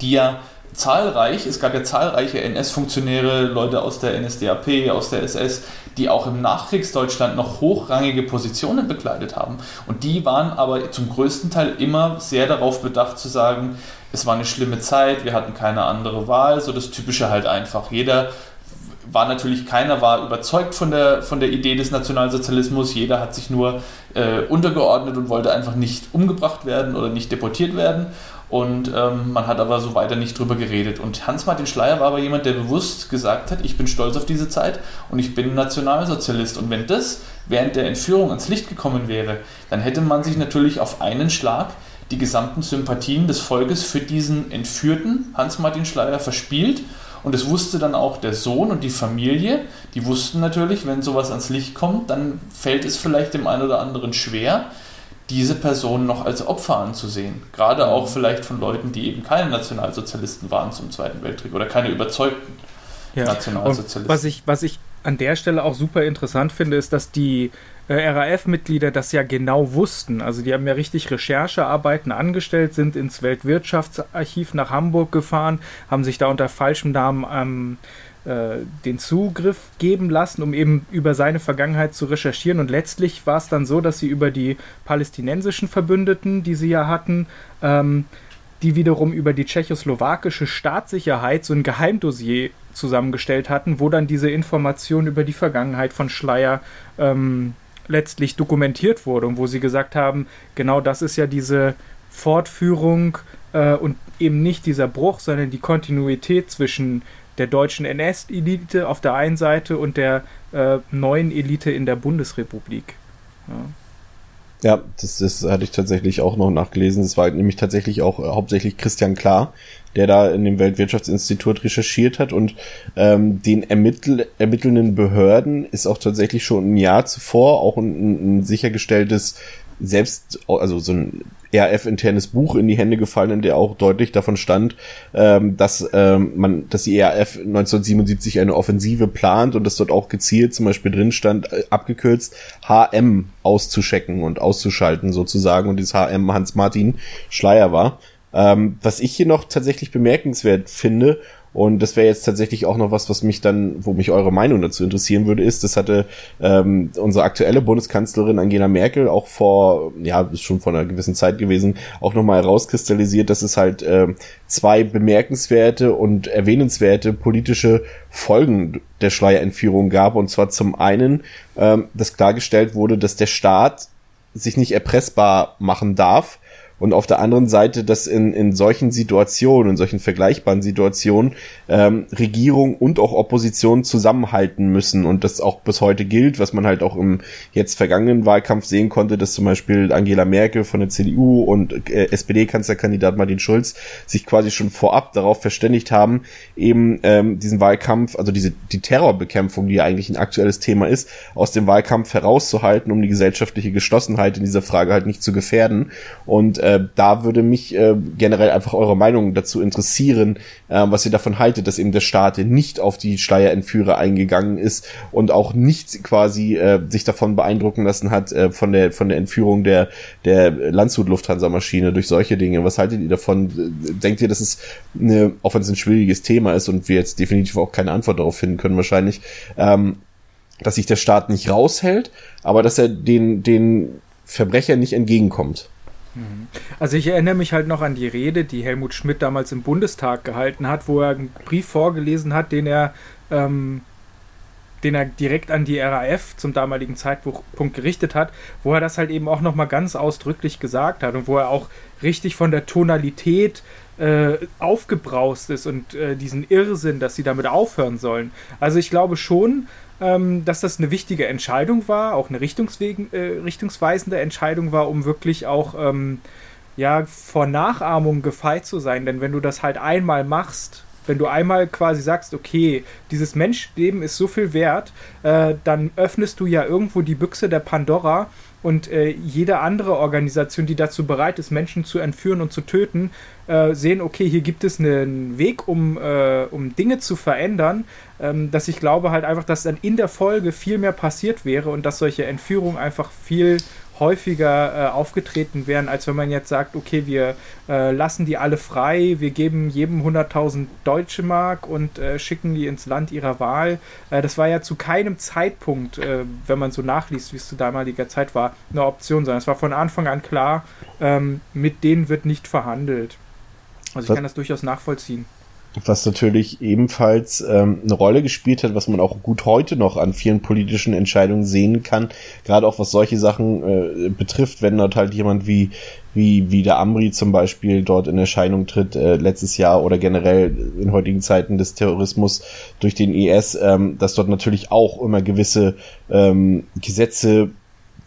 Speaker 3: die ja zahlreich, es gab ja zahlreiche NS-Funktionäre, Leute aus der NSDAP, aus der SS, die auch im Nachkriegsdeutschland noch hochrangige Positionen bekleidet haben. Und die waren aber zum größten Teil immer sehr darauf bedacht zu sagen, es war eine schlimme Zeit, wir hatten keine andere Wahl, so das Typische halt einfach. Jeder war natürlich, keiner war überzeugt von der, von der Idee des Nationalsozialismus, jeder hat sich nur äh, untergeordnet und wollte einfach nicht umgebracht werden oder nicht deportiert werden. Und ähm, man hat aber so weiter nicht drüber geredet. Und Hans-Martin Schleier war aber jemand, der bewusst gesagt hat, ich bin stolz auf diese Zeit und ich bin Nationalsozialist. Und wenn das während der Entführung ans Licht gekommen wäre, dann hätte man sich natürlich auf einen Schlag die gesamten Sympathien des Volkes für diesen entführten Hans-Martin Schleier verspielt. Und es wusste dann auch der Sohn und die Familie, die wussten natürlich, wenn sowas ans Licht kommt, dann fällt es vielleicht dem einen oder anderen schwer, diese Person noch als Opfer anzusehen. Gerade auch mhm. vielleicht von Leuten, die eben keine Nationalsozialisten waren zum Zweiten Weltkrieg oder keine überzeugten
Speaker 2: ja. Nationalsozialisten. Und was ich, was ich an der Stelle auch super interessant finde, ist, dass die äh, RAF-Mitglieder das ja genau wussten. Also die haben ja richtig Recherchearbeiten angestellt, sind ins Weltwirtschaftsarchiv nach Hamburg gefahren, haben sich da unter falschem Namen ähm, äh, den Zugriff geben lassen, um eben über seine Vergangenheit zu recherchieren. Und letztlich war es dann so, dass sie über die palästinensischen Verbündeten, die sie ja hatten, ähm, die wiederum über die tschechoslowakische Staatssicherheit so ein Geheimdossier zusammengestellt hatten, wo dann diese Informationen über die Vergangenheit von Schleier ähm, letztlich dokumentiert wurde und wo sie gesagt haben, genau das ist ja diese Fortführung äh, und eben nicht dieser Bruch, sondern die Kontinuität zwischen der deutschen NS-Elite auf der einen Seite und der äh, neuen Elite in der Bundesrepublik.
Speaker 1: Ja. Ja, das, das hatte ich tatsächlich auch noch nachgelesen. Das war nämlich tatsächlich auch äh, hauptsächlich Christian Klar, der da in dem Weltwirtschaftsinstitut recherchiert hat und ähm, den ermittl ermittelnden Behörden ist auch tatsächlich schon ein Jahr zuvor auch ein, ein sichergestelltes selbst, also so ein ERF-internes Buch in die Hände gefallen, in der auch deutlich davon stand, ähm, dass ähm, man, dass die ERF 1977 eine Offensive plant und dass dort auch gezielt zum Beispiel drin stand, äh, abgekürzt HM auszuschecken und auszuschalten sozusagen und dieses HM Hans-Martin Schleier war. Ähm, was ich hier noch tatsächlich bemerkenswert finde und das wäre jetzt tatsächlich auch noch was, was mich dann, wo mich eure Meinung dazu interessieren würde, ist, das hatte ähm, unsere aktuelle Bundeskanzlerin Angela Merkel auch vor, ja, ist schon vor einer gewissen Zeit gewesen, auch nochmal herauskristallisiert, dass es halt äh, zwei bemerkenswerte und erwähnenswerte politische Folgen der Schleierentführung gab. Und zwar zum einen, ähm, dass klargestellt wurde, dass der Staat sich nicht erpressbar machen darf, und auf der anderen Seite, dass in, in solchen Situationen, in solchen vergleichbaren Situationen ähm, Regierung und auch Opposition zusammenhalten müssen und das auch bis heute gilt, was man halt auch im jetzt vergangenen Wahlkampf sehen konnte, dass zum Beispiel Angela Merkel von der CDU und äh, SPD-Kanzlerkandidat Martin Schulz sich quasi schon vorab darauf verständigt haben, eben ähm, diesen Wahlkampf, also diese die Terrorbekämpfung, die ja eigentlich ein aktuelles Thema ist, aus dem Wahlkampf herauszuhalten, um die gesellschaftliche Geschlossenheit in dieser Frage halt nicht zu gefährden. Und äh, äh, da würde mich äh, generell einfach eure Meinung dazu interessieren, äh, was ihr davon haltet, dass eben der Staat nicht auf die Schleierentführer eingegangen ist und auch nicht quasi äh, sich davon beeindrucken lassen hat äh, von der von der Entführung der der Landshut Lufthansa Maschine durch solche Dinge. Was haltet ihr davon? Denkt ihr, dass es eine, auch wenn es ein schwieriges Thema ist und wir jetzt definitiv auch keine Antwort darauf finden können wahrscheinlich, ähm, dass sich der Staat nicht raushält, aber dass er den den Verbrecher nicht entgegenkommt?
Speaker 2: Also ich erinnere mich halt noch an die Rede, die Helmut Schmidt damals im Bundestag gehalten hat, wo er einen Brief vorgelesen hat, den er, ähm, den er direkt an die RAF zum damaligen Zeitpunkt gerichtet hat, wo er das halt eben auch nochmal ganz ausdrücklich gesagt hat und wo er auch richtig von der Tonalität äh, aufgebraust ist und äh, diesen Irrsinn, dass sie damit aufhören sollen. Also ich glaube schon, ähm, dass das eine wichtige Entscheidung war, auch eine äh, richtungsweisende Entscheidung war, um wirklich auch ähm, ja, vor Nachahmung gefeit zu sein. Denn wenn du das halt einmal machst, wenn du einmal quasi sagst, okay, dieses Menschleben ist so viel wert, äh, dann öffnest du ja irgendwo die Büchse der Pandora und äh, jede andere Organisation, die dazu bereit ist, Menschen zu entführen und zu töten, äh, sehen, okay, hier gibt es einen Weg, um, äh, um Dinge zu verändern, ähm, dass ich glaube halt einfach, dass dann in der Folge viel mehr passiert wäre und dass solche Entführungen einfach viel häufiger äh, aufgetreten wären, als wenn man jetzt sagt, okay, wir äh, lassen die alle frei, wir geben jedem 100.000 Deutsche Mark und äh, schicken die ins Land ihrer Wahl. Äh, das war ja zu keinem Zeitpunkt, äh, wenn man so nachliest, wie es zu damaliger Zeit war, eine Option, sondern es war von Anfang an klar, ähm, mit denen wird nicht verhandelt. Also ich kann das durchaus nachvollziehen
Speaker 1: was natürlich ebenfalls ähm, eine Rolle gespielt hat, was man auch gut heute noch an vielen politischen Entscheidungen sehen kann, gerade auch was solche Sachen äh, betrifft, wenn dort halt jemand wie wie wie der Amri zum Beispiel dort in Erscheinung tritt äh, letztes Jahr oder generell in heutigen Zeiten des Terrorismus durch den IS, ähm, dass dort natürlich auch immer gewisse ähm, Gesetze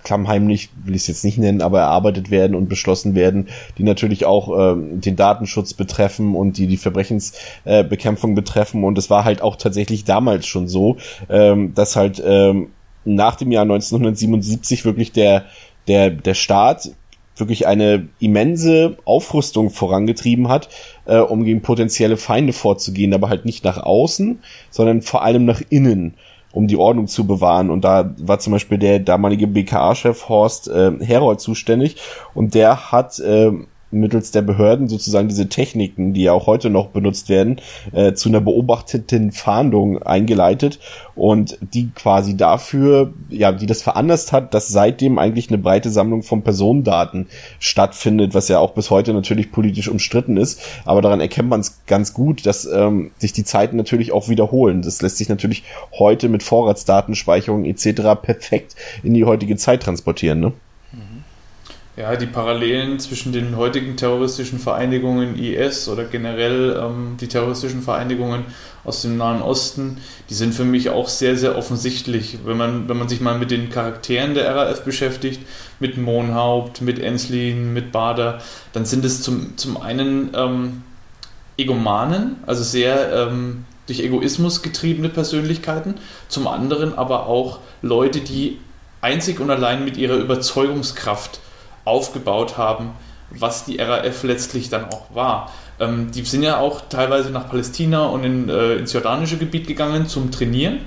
Speaker 1: klammheimlich, will ich es jetzt nicht nennen, aber erarbeitet werden und beschlossen werden, die natürlich auch ähm, den Datenschutz betreffen und die die Verbrechensbekämpfung äh, betreffen. Und es war halt auch tatsächlich damals schon so, ähm, dass halt ähm, nach dem Jahr 1977 wirklich der, der, der Staat wirklich eine immense Aufrüstung vorangetrieben hat, äh, um gegen potenzielle Feinde vorzugehen, aber halt nicht nach außen, sondern vor allem nach innen um die Ordnung zu bewahren. Und da war zum Beispiel der damalige BKA-Chef Horst äh, Herold zuständig und der hat äh, mittels der Behörden sozusagen diese Techniken, die ja auch heute noch benutzt werden, äh, zu einer beobachteten Fahndung eingeleitet und die quasi dafür, ja, die das veranlasst hat, dass seitdem eigentlich eine breite Sammlung von Personendaten stattfindet, was ja auch bis heute natürlich politisch umstritten ist. Aber daran erkennt man es ganz gut, dass ähm, sich die Zeiten natürlich auch wiederholen. Das lässt sich natürlich heute mit Vorratsdatenspeicherung etc. perfekt in die heutige Zeit transportieren. Ne?
Speaker 3: Ja, die Parallelen zwischen den heutigen terroristischen Vereinigungen IS oder generell ähm, die terroristischen Vereinigungen aus dem Nahen Osten, die sind für mich auch sehr, sehr offensichtlich. Wenn man, wenn man sich mal mit den Charakteren der RAF beschäftigt, mit Mohnhaupt, mit Enslin, mit Bader, dann sind es zum, zum einen ähm, Egomanen, also sehr ähm, durch Egoismus getriebene Persönlichkeiten, zum anderen aber auch Leute, die einzig und allein mit ihrer Überzeugungskraft aufgebaut haben, was die RAF letztlich dann auch war. Ähm, die sind ja auch teilweise nach Palästina und in, äh, ins jordanische Gebiet gegangen zum Trainieren.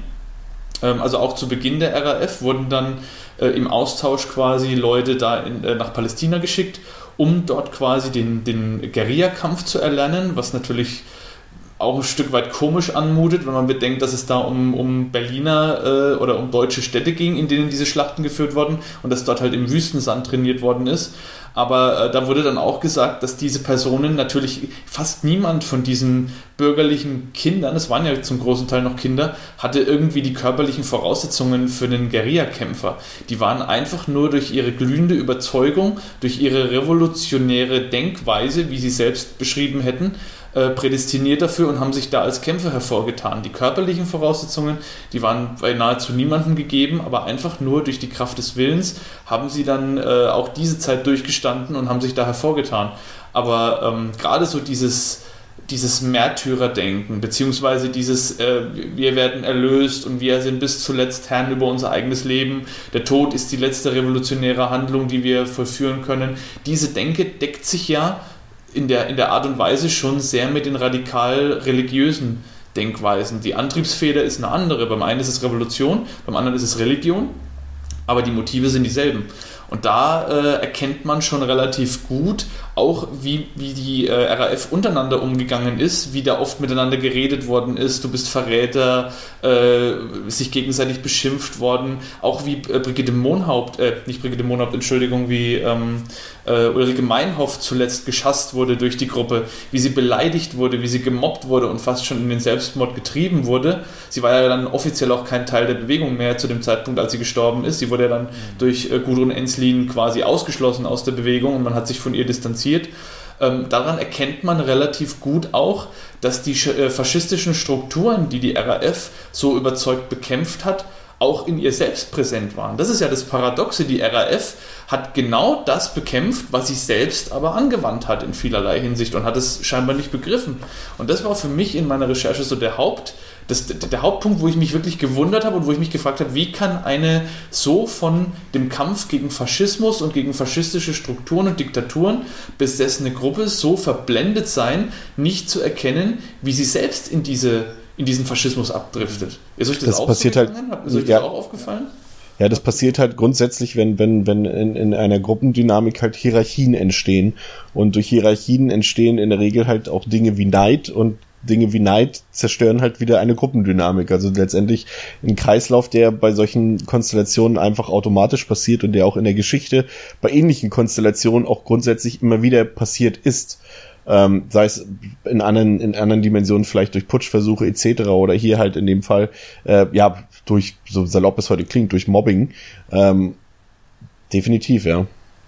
Speaker 3: Ähm, also auch zu Beginn der RAF wurden dann äh, im Austausch quasi Leute da in, äh, nach Palästina geschickt, um dort quasi den, den Guerillakampf zu erlernen, was natürlich auch ein Stück weit komisch anmutet, wenn man bedenkt, dass es da um, um Berliner äh, oder um deutsche Städte ging, in denen diese Schlachten geführt wurden und dass dort halt im Wüstensand trainiert worden ist. Aber äh, da wurde dann auch gesagt, dass diese Personen natürlich fast niemand von diesen bürgerlichen Kindern, es waren ja zum großen Teil noch Kinder, hatte irgendwie die körperlichen Voraussetzungen für einen Guerillakämpfer. Die waren einfach nur durch ihre glühende Überzeugung, durch ihre revolutionäre Denkweise, wie sie selbst beschrieben hätten, äh, prädestiniert dafür und haben sich da als Kämpfer hervorgetan. Die körperlichen Voraussetzungen, die waren bei nahezu niemandem gegeben, aber einfach nur durch die Kraft des Willens haben sie dann äh, auch diese Zeit durchgestanden und haben sich da hervorgetan. Aber ähm, gerade so dieses, dieses Märtyrerdenken, beziehungsweise dieses äh, wir werden erlöst und wir sind bis zuletzt Herren über unser eigenes Leben, der Tod ist die letzte revolutionäre Handlung, die wir vollführen können. Diese Denke deckt sich ja in der, in der Art und Weise schon sehr mit den radikal religiösen Denkweisen. Die Antriebsfeder ist eine andere. Beim einen ist es Revolution, beim anderen ist es Religion, aber die Motive sind dieselben. Und da äh, erkennt man schon relativ gut, auch wie, wie die äh, RAF untereinander umgegangen ist, wie da oft miteinander geredet worden ist, du bist Verräter, äh, sich gegenseitig beschimpft worden, auch wie äh, Brigitte Mohnhaupt, äh, nicht Brigitte Mohnhaupt, Entschuldigung, wie ähm, äh, Ulrike Meinhoff zuletzt geschasst wurde durch die Gruppe, wie sie beleidigt wurde, wie sie gemobbt wurde und fast schon in den Selbstmord getrieben wurde. Sie war ja dann offiziell auch kein Teil der Bewegung mehr zu dem Zeitpunkt, als sie gestorben ist. Sie wurde ja dann mhm. durch äh, Gudrun Enslin quasi ausgeschlossen aus der Bewegung und man hat sich von ihr distanziert passiert. Ähm, daran erkennt man relativ gut auch, dass die äh, faschistischen Strukturen, die die RAF so überzeugt bekämpft hat, auch in ihr selbst präsent waren. Das ist ja das Paradoxe. Die RAF hat genau das bekämpft, was sie selbst aber angewandt hat in vielerlei Hinsicht und hat es scheinbar nicht begriffen. Und das war für mich in meiner Recherche so der Haupt, das, der Hauptpunkt, wo ich mich wirklich gewundert habe und wo ich mich gefragt habe, wie kann eine so von dem Kampf gegen Faschismus und gegen faschistische Strukturen und Diktaturen besessene Gruppe so verblendet sein, nicht zu erkennen, wie sie selbst in, diese, in diesen Faschismus abdriftet.
Speaker 1: Ist euch das, das auch passiert halt,
Speaker 3: Ist euch ja. das auch aufgefallen?
Speaker 1: Ja, das passiert halt grundsätzlich, wenn, wenn, wenn in, in einer Gruppendynamik halt Hierarchien entstehen. Und durch Hierarchien entstehen in der Regel halt auch Dinge wie Neid und Dinge wie Neid zerstören halt wieder eine Gruppendynamik. Also letztendlich ein Kreislauf, der bei solchen Konstellationen einfach automatisch passiert und der auch in der Geschichte bei ähnlichen Konstellationen auch grundsätzlich immer wieder passiert ist. Ähm, sei es in anderen, in anderen Dimensionen vielleicht durch Putschversuche etc. oder hier halt in dem Fall, äh, ja, durch, so salopp es heute klingt, durch Mobbing. Ähm, definitiv, ja.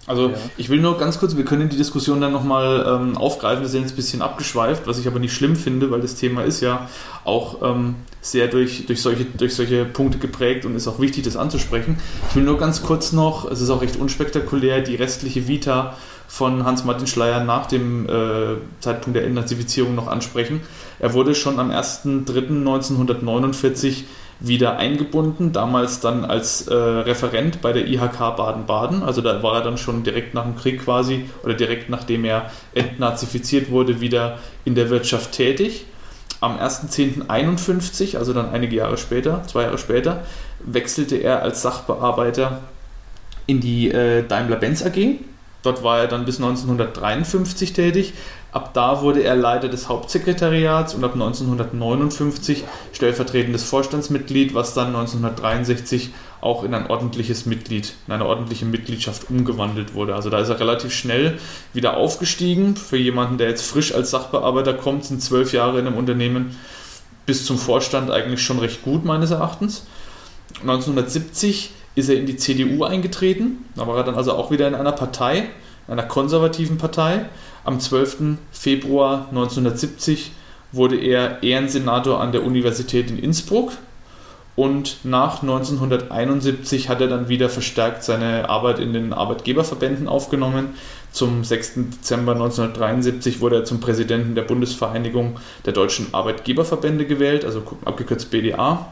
Speaker 3: Also ja. ich will nur ganz kurz, wir können die Diskussion dann nochmal ähm, aufgreifen, wir sind jetzt ein bisschen abgeschweift, was ich aber nicht schlimm finde, weil das Thema ist ja auch ähm, sehr durch, durch, solche, durch solche Punkte geprägt und ist auch wichtig, das anzusprechen. Ich will nur ganz kurz noch, es ist auch recht unspektakulär, die restliche Vita von Hans-Martin Schleier nach dem äh, Zeitpunkt der Entnazifizierung noch ansprechen. Er wurde schon am 1.3.1949 wieder eingebunden, damals dann als äh, Referent bei der IHK Baden-Baden. Also da war er dann schon direkt nach dem Krieg quasi oder direkt nachdem er entnazifiziert wurde, wieder in der Wirtschaft tätig. Am 1.10.51, also dann einige Jahre später, zwei Jahre später, wechselte er als Sachbearbeiter in die äh, Daimler-Benz AG Dort war er dann bis 1953 tätig. Ab da wurde er Leiter des Hauptsekretariats und ab 1959 stellvertretendes Vorstandsmitglied, was dann 1963 auch in ein ordentliches Mitglied, in eine ordentliche Mitgliedschaft umgewandelt wurde. Also da ist er relativ schnell wieder aufgestiegen. Für jemanden, der jetzt frisch als Sachbearbeiter kommt, sind zwölf Jahre in einem Unternehmen bis zum Vorstand eigentlich schon recht gut, meines Erachtens. 1970 ist er in die CDU eingetreten. Da war er dann also auch wieder in einer Partei, einer konservativen Partei. Am 12. Februar 1970 wurde er Ehrensenator an der Universität in Innsbruck und nach 1971 hat er dann wieder verstärkt seine Arbeit in den Arbeitgeberverbänden aufgenommen. Zum 6. Dezember 1973 wurde er zum Präsidenten der Bundesvereinigung der deutschen Arbeitgeberverbände gewählt, also abgekürzt BDA.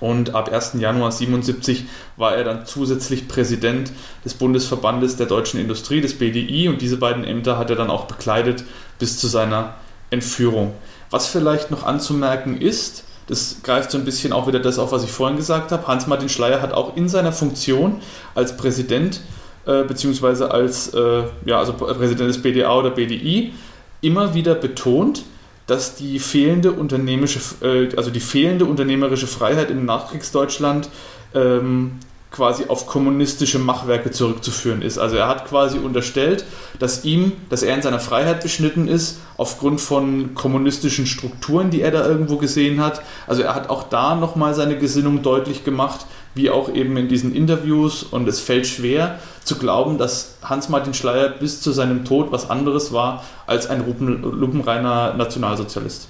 Speaker 3: Und ab 1. Januar 1977 war er dann zusätzlich Präsident des Bundesverbandes der deutschen Industrie, des BDI. Und diese beiden Ämter hat er dann auch bekleidet bis zu seiner Entführung. Was vielleicht noch anzumerken ist, das greift so ein bisschen auch wieder das auf, was ich vorhin gesagt habe. Hans-Martin Schleier hat auch in seiner Funktion als Präsident äh, beziehungsweise als äh, ja, also Präsident des BDA oder BDI immer wieder betont, dass die fehlende unternehmerische, äh, also die fehlende unternehmerische Freiheit im Nachkriegsdeutschland ähm, quasi auf kommunistische Machwerke zurückzuführen ist. Also er hat quasi unterstellt, dass ihm, dass er in seiner Freiheit beschnitten ist, aufgrund von kommunistischen Strukturen, die er da irgendwo gesehen hat. Also er hat auch da nochmal seine Gesinnung deutlich gemacht, wie auch eben in diesen Interviews. Und es fällt schwer zu glauben, dass Hans-Martin Schleier bis zu seinem Tod was anderes war als ein lupenreiner Nationalsozialist.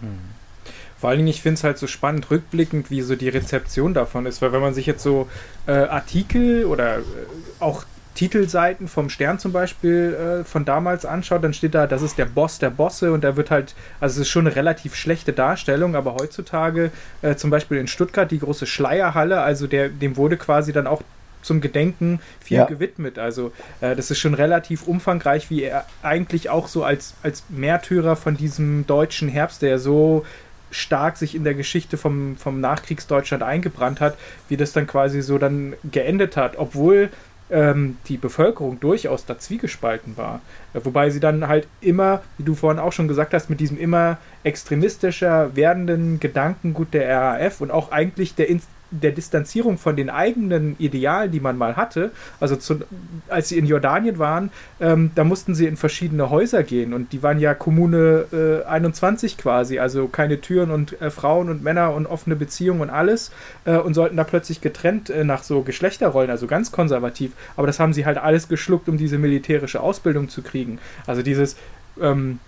Speaker 2: Hm. Vor allen Dingen, ich finde es halt so spannend, rückblickend, wie so die Rezeption davon ist, weil wenn man sich jetzt so äh, Artikel oder äh, auch Titelseiten vom Stern zum Beispiel äh, von damals anschaut, dann steht da, das ist der Boss der Bosse und da wird halt, also es ist schon eine relativ schlechte Darstellung, aber heutzutage äh, zum Beispiel in Stuttgart die große Schleierhalle, also der, dem wurde quasi dann auch zum Gedenken viel ja. gewidmet. Also äh, das ist schon relativ umfangreich, wie er eigentlich auch so als, als Märtyrer von diesem deutschen Herbst, der so stark sich in der Geschichte vom, vom Nachkriegsdeutschland eingebrannt hat, wie das dann quasi so dann geendet hat, obwohl die Bevölkerung durchaus da zwiegespalten war. Äh, wobei sie dann halt immer, wie du vorhin auch schon gesagt hast, mit diesem immer extremistischer werdenden Gedankengut der RAF und auch eigentlich der, der Distanzierung von den eigenen Idealen, die man mal hatte, also zu, als sie in Jordanien waren, ähm, da mussten sie in verschiedene Häuser gehen und die waren ja Kommune äh, 21 quasi, also keine Türen und äh, Frauen und Männer und offene Beziehungen und alles äh, und sollten da plötzlich getrennt äh, nach so Geschlechterrollen, also ganz konservativ, aber das haben sie halt alles geschluckt, um diese militärische Ausbildung zu kriegen. Also dieses ähm,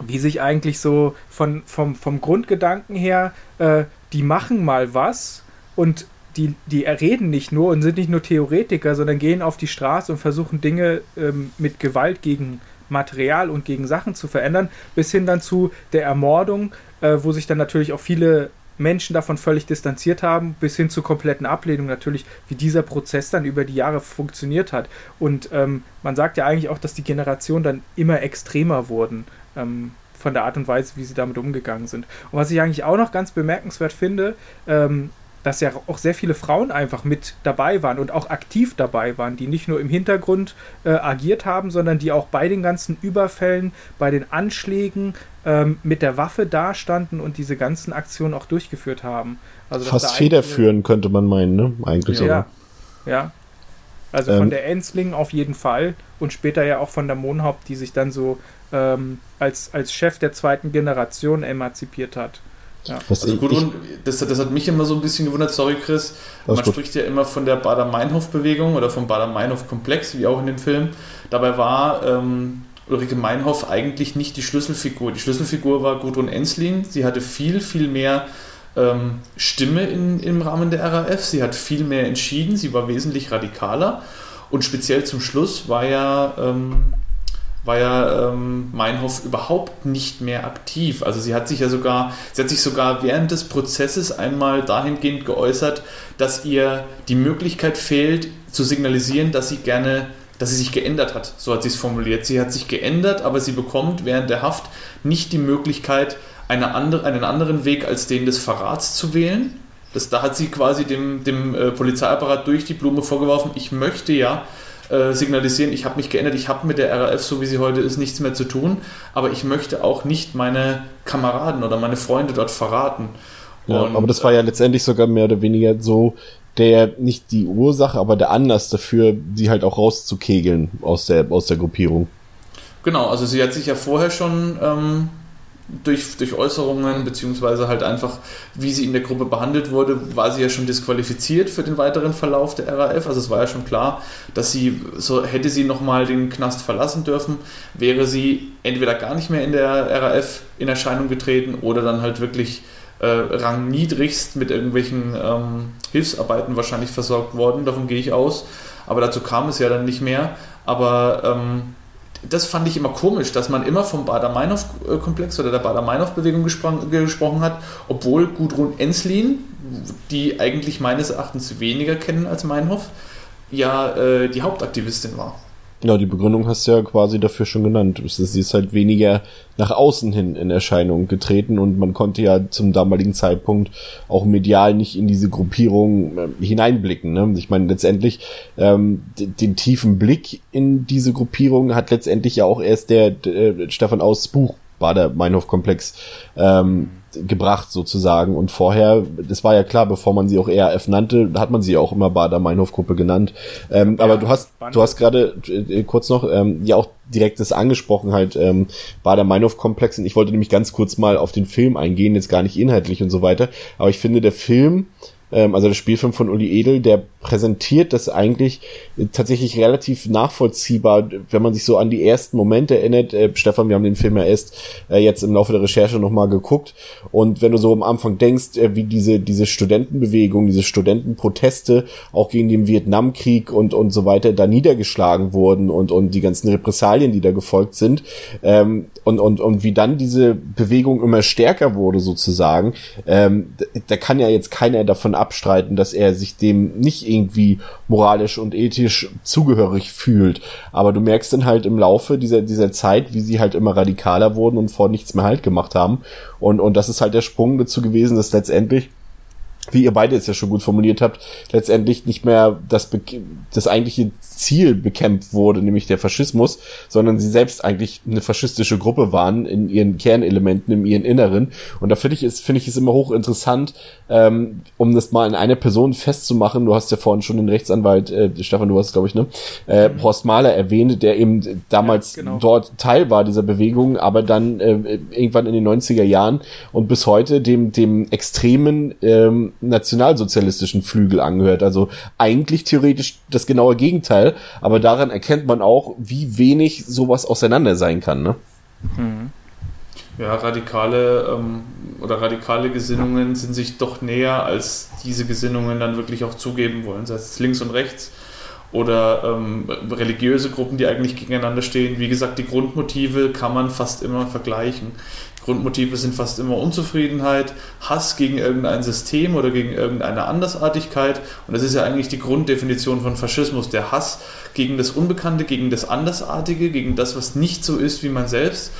Speaker 2: wie sich eigentlich so von, vom, vom Grundgedanken her, äh, die machen mal was, und die, die reden nicht nur und sind nicht nur Theoretiker, sondern gehen auf die Straße und versuchen Dinge ähm, mit Gewalt gegen Material und gegen Sachen zu verändern, bis hin dann zu der Ermordung, äh, wo sich dann natürlich auch viele Menschen davon völlig distanziert haben, bis hin zur kompletten Ablehnung natürlich, wie dieser Prozess dann über die Jahre funktioniert hat. Und ähm, man sagt ja eigentlich auch, dass die Generationen dann immer extremer wurden. Ähm, von der Art und Weise, wie sie damit umgegangen sind. Und was ich eigentlich auch noch ganz bemerkenswert finde, ähm, dass ja auch sehr viele Frauen einfach mit dabei waren und auch aktiv dabei waren, die nicht nur im Hintergrund äh, agiert haben, sondern die auch bei den ganzen Überfällen, bei den Anschlägen ähm, mit der Waffe dastanden und diese ganzen Aktionen auch durchgeführt haben.
Speaker 1: Also, Fast federführend könnte man meinen, ne? Eigentlich
Speaker 2: ja, sogar. Ja. Also von ähm, der Ensling auf jeden Fall und später ja auch von der Monhaupt, die sich dann so ähm, als, als Chef der zweiten Generation emanzipiert hat.
Speaker 3: Ja. Was also gut, und das, das, hat mich immer so ein bisschen gewundert, sorry Chris, man gut. spricht ja immer von der Bader-Meinhof-Bewegung oder vom Bader-Meinhof-Komplex, wie auch in dem Film. Dabei war ähm, Ulrike Meinhof eigentlich nicht die Schlüsselfigur. Die Schlüsselfigur war Gudrun Ensling. Sie hatte viel, viel mehr ähm, Stimme in, im Rahmen der RAF. Sie hat viel mehr entschieden. Sie war wesentlich radikaler. Und speziell zum Schluss war ja ähm, war ja ähm, Meinhof überhaupt nicht mehr aktiv. Also sie hat sich ja sogar, sie hat sich sogar während des Prozesses einmal dahingehend geäußert, dass ihr die Möglichkeit fehlt, zu signalisieren, dass sie gerne, dass sie sich geändert hat. So hat sie es formuliert. Sie hat sich geändert, aber sie bekommt während der Haft nicht die Möglichkeit, eine andere, einen anderen Weg als den des Verrats zu wählen. Das, da hat sie quasi dem, dem äh, Polizeiapparat durch die Blume vorgeworfen, ich möchte ja äh, signalisieren, ich habe mich geändert, ich habe mit der RAF, so wie sie heute ist, nichts mehr zu tun, aber ich möchte auch nicht meine Kameraden oder meine Freunde dort verraten.
Speaker 1: Ja, und, aber das war ja letztendlich sogar mehr oder weniger so der nicht die Ursache, aber der Anlass dafür, die halt auch rauszukegeln aus der aus der Gruppierung.
Speaker 3: Genau, also sie hat sich ja vorher schon ähm, durch, durch Äußerungen, beziehungsweise halt einfach, wie sie in der Gruppe behandelt wurde, war sie ja schon disqualifiziert für den weiteren Verlauf der RAF. Also es war ja schon klar, dass sie, so hätte sie nochmal den Knast verlassen dürfen, wäre sie entweder gar nicht mehr in der RAF in Erscheinung getreten oder dann halt wirklich äh, rangniedrigst mit irgendwelchen ähm, Hilfsarbeiten wahrscheinlich versorgt worden. Davon gehe ich aus. Aber dazu kam es ja dann nicht mehr. Aber ähm, das fand ich immer komisch, dass man immer vom Bader-Meinhof-Komplex oder der Bader-Meinhof-Bewegung gespro gesprochen hat, obwohl Gudrun Enslin, die eigentlich meines Erachtens weniger kennen als Meinhof, ja äh, die Hauptaktivistin war.
Speaker 1: Ja, die Begründung hast du ja quasi dafür schon genannt. Sie ist halt weniger nach außen hin in Erscheinung getreten und man konnte ja zum damaligen Zeitpunkt auch medial nicht in diese Gruppierung äh, hineinblicken. Ne? Ich meine, letztendlich ähm, den, tiefen Blick in diese Gruppierung hat letztendlich ja auch erst der, der Stefan Aus Buch Bader-Meinhof-Komplex ähm, gebracht sozusagen. Und vorher, das war ja klar, bevor man sie auch ERF nannte, hat man sie auch immer Bader-Meinhof-Gruppe genannt. Ähm, ja, aber du hast, du hast gerade äh, kurz noch ähm, ja auch direkt das angesprochen halt ähm, Bader-Meinhof-Komplex. Und ich wollte nämlich ganz kurz mal auf den Film eingehen, jetzt gar nicht inhaltlich und so weiter. Aber ich finde, der Film ähm, also der Spielfilm von Uli Edel, der präsentiert das eigentlich tatsächlich relativ nachvollziehbar, wenn man sich so an die ersten Momente erinnert. Äh, Stefan, wir haben den Film ja erst äh, jetzt im Laufe der Recherche nochmal geguckt. Und wenn du so am Anfang denkst, äh, wie diese, diese Studentenbewegung, diese Studentenproteste auch gegen den Vietnamkrieg und, und so weiter da niedergeschlagen wurden und, und die ganzen Repressalien, die da gefolgt sind, ähm, und, und, und wie dann diese Bewegung immer stärker wurde sozusagen, ähm, da kann ja jetzt keiner davon abstreiten, dass er sich dem nicht irgendwie moralisch und ethisch zugehörig fühlt. Aber du merkst dann halt im Laufe dieser, dieser Zeit, wie sie halt immer radikaler wurden und vor nichts mehr halt gemacht haben. Und, und das ist halt der Sprung dazu gewesen, dass letztendlich wie ihr beide jetzt ja schon gut formuliert habt, letztendlich nicht mehr das, das eigentliche Ziel bekämpft wurde, nämlich der Faschismus, sondern sie selbst eigentlich eine faschistische Gruppe waren in ihren Kernelementen, in ihren Inneren. Und da finde ich es, finde ich es immer hochinteressant, ähm, um das mal in einer Person festzumachen. Du hast ja vorhin schon den Rechtsanwalt, äh, Stefan, du hast, glaube ich, ne, äh, mhm. Horst Mahler erwähnt, der eben damals ja, genau. dort Teil war dieser Bewegung, aber dann äh, irgendwann in den 90er Jahren und bis heute dem, dem extremen ähm, nationalsozialistischen Flügel angehört. Also eigentlich theoretisch das genaue Gegenteil, aber daran erkennt man auch, wie wenig sowas auseinander sein kann. Ne?
Speaker 3: Mhm. Ja, radikale ähm, oder radikale Gesinnungen sind sich doch näher, als diese Gesinnungen dann wirklich auch zugeben wollen, sei es links und rechts oder ähm, religiöse Gruppen, die eigentlich gegeneinander stehen. Wie gesagt, die Grundmotive kann man fast immer vergleichen. Grundmotive sind fast immer Unzufriedenheit, Hass gegen irgendein System oder gegen irgendeine Andersartigkeit. Und das ist ja eigentlich die Grunddefinition von Faschismus, der Hass gegen das Unbekannte, gegen das Andersartige, gegen das, was nicht so ist wie man selbst.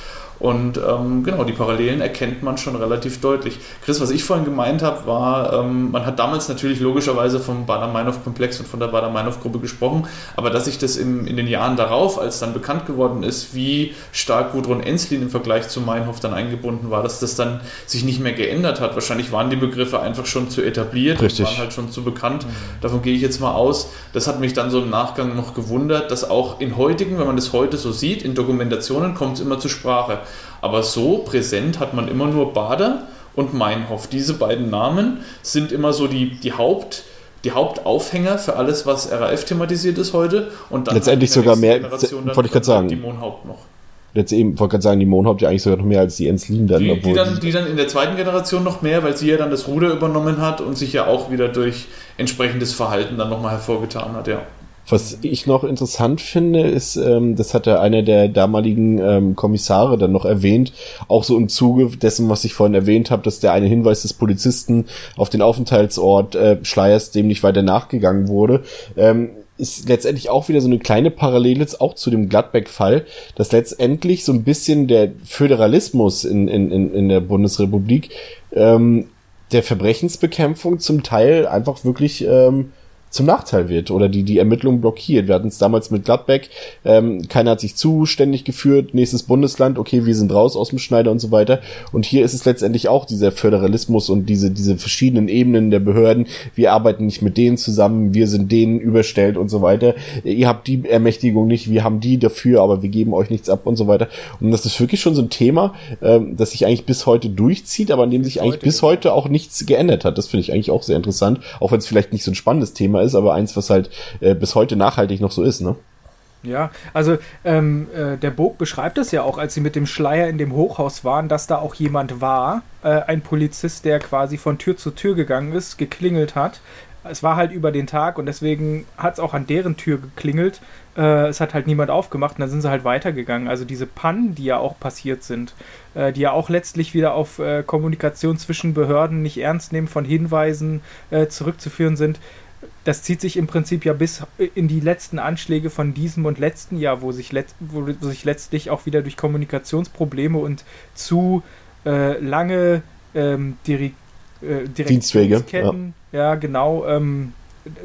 Speaker 3: Und ähm, genau, die Parallelen erkennt man schon relativ deutlich. Chris, was ich vorhin gemeint habe, war, ähm, man hat damals natürlich logischerweise vom Bader-Meinhof-Komplex und von der Bader-Meinhof-Gruppe gesprochen, aber dass sich das im, in den Jahren darauf, als dann bekannt geworden ist, wie stark Gudrun Enslin im Vergleich zu Meinhof dann eingebunden war, dass das dann sich nicht mehr geändert hat. Wahrscheinlich waren die Begriffe einfach schon zu etabliert
Speaker 1: Richtig.
Speaker 3: und waren halt schon zu bekannt. Davon gehe ich jetzt mal aus. Das hat mich dann so im Nachgang noch gewundert, dass auch in heutigen, wenn man das heute so sieht, in Dokumentationen kommt es immer zur Sprache. Aber so präsent hat man immer nur Bader und Meinhof. Diese beiden Namen sind immer so die, die Haupt die Hauptaufhänger für alles, was RAF thematisiert ist heute. Und
Speaker 1: dann letztendlich sogar mehr, wollte ich gerade sagen. Die Mondhaupt noch. Jetzt eben, wollte gerade sagen, die Mondhaupt ja eigentlich sogar noch mehr als die Enslin
Speaker 3: dann. Die, die, dann. die dann in der zweiten Generation noch mehr, weil sie ja dann das Ruder übernommen hat und sich ja auch wieder durch entsprechendes Verhalten dann nochmal hervorgetan hat, ja.
Speaker 1: Was ich noch interessant finde, ist, ähm, das hat ja einer der damaligen ähm, Kommissare dann noch erwähnt, auch so im Zuge dessen, was ich vorhin erwähnt habe, dass der eine Hinweis des Polizisten auf den Aufenthaltsort äh, Schleiers dem nicht weiter nachgegangen wurde. Ähm, ist letztendlich auch wieder so eine kleine Parallele auch zu dem Gladbeck-Fall, dass letztendlich so ein bisschen der Föderalismus in, in, in, in der Bundesrepublik ähm, der Verbrechensbekämpfung zum Teil einfach wirklich ähm, zum Nachteil wird oder die die Ermittlungen blockiert. Wir hatten es damals mit Gladbeck, ähm, keiner hat sich zuständig geführt, nächstes Bundesland, okay, wir sind raus aus dem Schneider und so weiter. Und hier ist es letztendlich auch dieser Föderalismus und diese, diese verschiedenen Ebenen der Behörden. Wir arbeiten nicht mit denen zusammen, wir sind denen überstellt und so weiter. Ihr habt die Ermächtigung nicht, wir haben die dafür, aber wir geben euch nichts ab und so weiter. Und das ist wirklich schon so ein Thema, ähm, das sich eigentlich bis heute durchzieht, aber an dem sich eigentlich bis heute auch nichts geändert hat. Das finde ich eigentlich auch sehr interessant, auch wenn es vielleicht nicht so ein spannendes Thema ist, aber eins, was halt äh, bis heute nachhaltig noch so ist, ne?
Speaker 2: Ja, also ähm, äh, der Bog beschreibt es ja auch, als sie mit dem Schleier in dem Hochhaus waren, dass da auch jemand war, äh, ein Polizist, der quasi von Tür zu Tür gegangen ist, geklingelt hat. Es war halt über den Tag und deswegen hat es auch an deren Tür geklingelt. Äh, es hat halt niemand aufgemacht und dann sind sie halt weitergegangen. Also diese Pannen, die ja auch passiert sind, äh, die ja auch letztlich wieder auf äh, Kommunikation zwischen Behörden nicht ernst nehmen von Hinweisen äh, zurückzuführen sind, das zieht sich im Prinzip ja bis in die letzten Anschläge von diesem und letzten Jahr, wo sich, let wo sich letztlich auch wieder durch Kommunikationsprobleme und zu äh, lange ähm, Diri
Speaker 1: äh, Dienstwege,
Speaker 2: ja. ja. genau, ähm,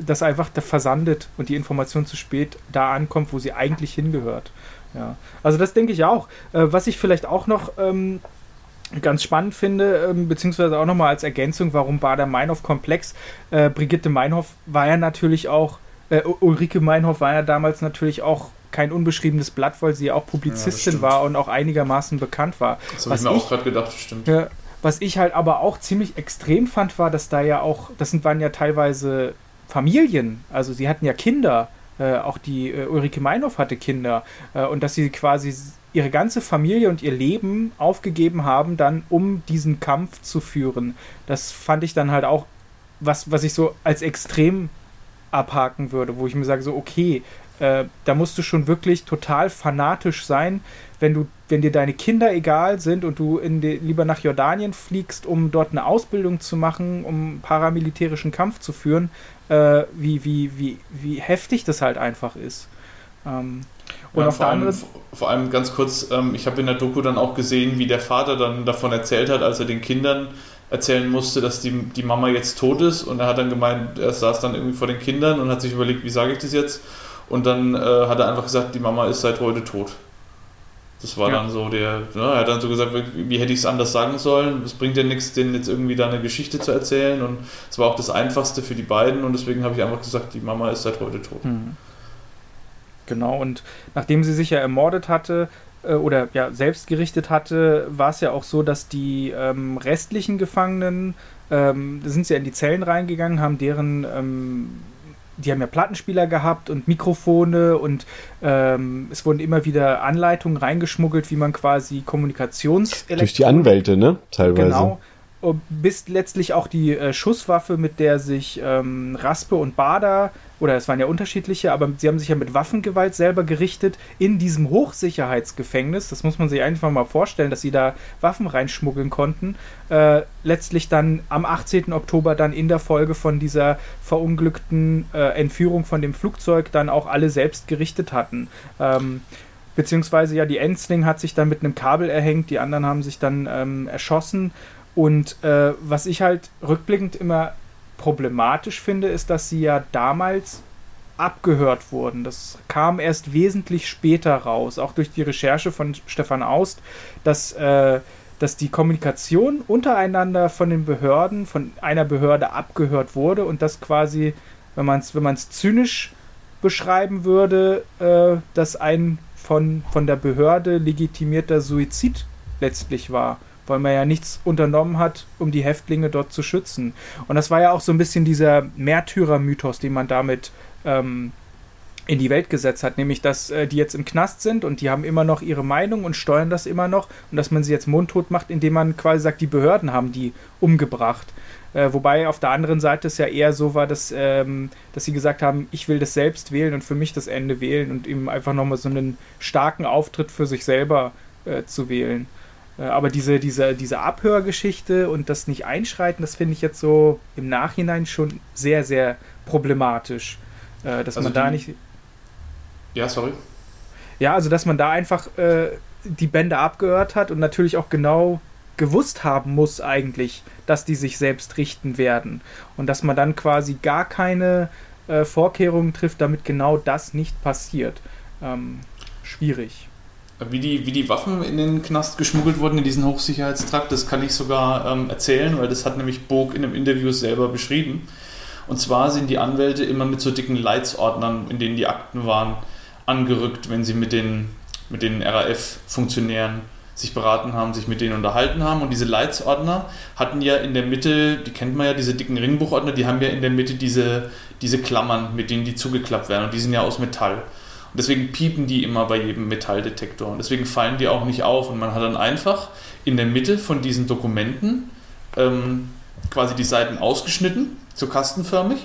Speaker 2: das einfach da versandet und die Information zu spät da ankommt, wo sie eigentlich hingehört. Ja. Also das denke ich auch. Äh, was ich vielleicht auch noch ähm, ganz spannend finde, ähm, beziehungsweise auch nochmal als Ergänzung, warum Bader-Meinhof komplex. Äh, Brigitte Meinhof war ja natürlich auch, äh, Ulrike Meinhof war ja damals natürlich auch kein unbeschriebenes Blatt, weil sie ja auch Publizistin ja, war und auch einigermaßen bekannt war.
Speaker 3: Das habe ich mir auch gerade gedacht, stimmt.
Speaker 2: Ja, was ich halt aber auch ziemlich extrem fand, war, dass da ja auch, das sind, waren ja teilweise Familien, also sie hatten ja Kinder, äh, auch die äh, Ulrike Meinhof hatte Kinder äh, und dass sie quasi ihre ganze Familie und ihr Leben aufgegeben haben, dann um diesen Kampf zu führen. Das fand ich dann halt auch was, was ich so als extrem abhaken würde, wo ich mir sage, so, okay, äh, da musst du schon wirklich total fanatisch sein, wenn du, wenn dir deine Kinder egal sind und du in die, lieber nach Jordanien fliegst, um dort eine Ausbildung zu machen, um paramilitärischen Kampf zu führen, äh, wie, wie, wie, wie heftig das halt einfach ist. Ähm,
Speaker 3: und ja, auf der anderen vor allem ganz kurz, ähm, ich habe in der Doku dann auch gesehen, wie der Vater dann davon erzählt hat, als er den Kindern erzählen musste, dass die, die Mama jetzt tot ist. Und er hat dann gemeint, er saß dann irgendwie vor den Kindern und hat sich überlegt, wie sage ich das jetzt? Und dann äh, hat er einfach gesagt, die Mama ist seit heute tot. Das war ja. dann so der, ja, er hat dann so gesagt, wie, wie hätte ich es anders sagen sollen? Es bringt ja nichts, denen jetzt irgendwie da eine Geschichte zu erzählen. Und es war auch das Einfachste für die beiden und deswegen habe ich einfach gesagt, die Mama ist seit heute tot. Mhm.
Speaker 2: Genau, und nachdem sie sich ja ermordet hatte äh, oder ja selbst gerichtet hatte, war es ja auch so, dass die ähm, restlichen Gefangenen, ähm, da sind sie ja in die Zellen reingegangen, haben deren ähm, die haben ja Plattenspieler gehabt und Mikrofone und ähm, es wurden immer wieder Anleitungen reingeschmuggelt, wie man quasi Kommunikations
Speaker 1: durch die Anwälte, ne? Teilweise.
Speaker 2: Genau. Bis letztlich auch die äh, Schusswaffe, mit der sich ähm, Raspe und Bader oder es waren ja unterschiedliche, aber sie haben sich ja mit Waffengewalt selber gerichtet in diesem Hochsicherheitsgefängnis. Das muss man sich einfach mal vorstellen, dass sie da Waffen reinschmuggeln konnten. Äh, letztlich dann am 18. Oktober dann in der Folge von dieser verunglückten äh, Entführung von dem Flugzeug dann auch alle selbst gerichtet hatten. Ähm, beziehungsweise ja, die Ensling hat sich dann mit einem Kabel erhängt, die anderen haben sich dann ähm, erschossen. Und äh, was ich halt rückblickend immer problematisch finde, ist, dass sie ja damals abgehört wurden. Das kam erst wesentlich später raus, auch durch die Recherche von Stefan Aust, dass, äh, dass die Kommunikation untereinander von den Behörden, von einer Behörde abgehört wurde und das quasi, wenn man es wenn zynisch beschreiben würde, äh, dass ein von, von der Behörde legitimierter Suizid letztlich war weil man ja nichts unternommen hat, um die Häftlinge dort zu schützen. Und das war ja auch so ein bisschen dieser Märtyrer-Mythos, den man damit ähm, in die Welt gesetzt hat, nämlich dass äh, die jetzt im Knast sind und die haben immer noch ihre Meinung und steuern das immer noch und dass man sie jetzt mundtot macht, indem man quasi sagt, die Behörden haben die umgebracht. Äh, wobei auf der anderen Seite es ja eher so war, dass, ähm, dass sie gesagt haben, ich will das selbst wählen und für mich das Ende wählen und eben einfach nochmal so einen starken Auftritt für sich selber äh, zu wählen. Äh, aber diese, diese, diese Abhörgeschichte und das nicht einschreiten, das finde ich jetzt so im Nachhinein schon sehr, sehr problematisch. Äh, dass also man da nicht.
Speaker 3: Ja, sorry.
Speaker 2: Ja, also dass man da einfach äh, die Bände abgehört hat und natürlich auch genau gewusst haben muss eigentlich, dass die sich selbst richten werden. Und dass man dann quasi gar keine äh, Vorkehrungen trifft, damit genau das nicht passiert. Ähm, schwierig.
Speaker 3: Wie die, wie die Waffen in den Knast geschmuggelt wurden, in diesen Hochsicherheitstrakt, das kann ich sogar ähm, erzählen, weil das hat nämlich Bog in einem Interview selber beschrieben. Und zwar sind die Anwälte immer mit so dicken Leitsordnern, in denen die Akten waren, angerückt, wenn sie mit den, mit den RAF-Funktionären sich beraten haben, sich mit denen unterhalten haben. Und diese Leitsordner hatten ja in der Mitte, die kennt man ja, diese dicken Ringbuchordner, die haben ja in der Mitte diese, diese Klammern, mit denen die zugeklappt werden. Und die sind ja aus Metall. Deswegen piepen die immer bei jedem Metalldetektor. Und deswegen fallen die auch nicht auf. Und man hat dann einfach in der Mitte von diesen Dokumenten ähm, quasi die Seiten ausgeschnitten, so kastenförmig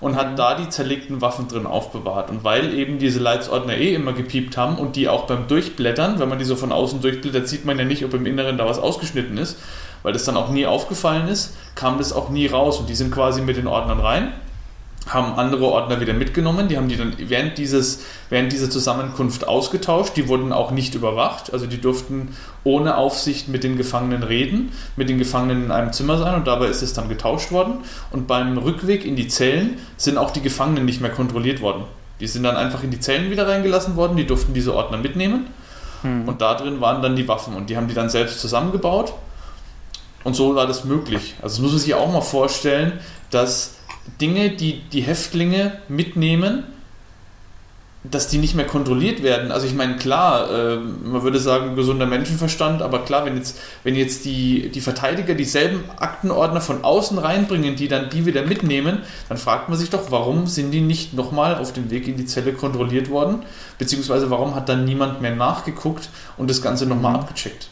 Speaker 3: und hat da die zerlegten Waffen drin aufbewahrt. Und weil eben diese Leitsordner eh immer gepiept haben und die auch beim Durchblättern, wenn man die so von außen durchblättert, sieht man ja nicht, ob im Inneren da was ausgeschnitten ist, weil das dann auch nie aufgefallen ist, kam das auch nie raus und die sind quasi mit den Ordnern rein haben andere Ordner wieder mitgenommen, die haben die dann während, dieses, während dieser Zusammenkunft ausgetauscht, die wurden auch nicht überwacht, also die durften ohne Aufsicht mit den Gefangenen reden, mit den Gefangenen in einem Zimmer sein und dabei ist es dann getauscht worden. Und beim Rückweg in die Zellen sind auch die Gefangenen nicht mehr kontrolliert worden. Die sind dann einfach in die Zellen wieder reingelassen worden, die durften diese Ordner mitnehmen. Hm. und da drin waren dann die Waffen und die haben die dann selbst zusammengebaut. Und so war das möglich. Also das muss man sich auch mal vorstellen, dass Dinge, die die Häftlinge mitnehmen, dass die nicht mehr kontrolliert werden. Also ich meine, klar, äh, man würde sagen, gesunder Menschenverstand, aber klar, wenn jetzt, wenn jetzt die, die Verteidiger dieselben Aktenordner von außen reinbringen, die dann die wieder mitnehmen, dann fragt man sich doch, warum sind die nicht nochmal auf dem Weg in die Zelle kontrolliert worden? Beziehungsweise warum hat dann niemand mehr nachgeguckt und das Ganze nochmal mhm. abgecheckt?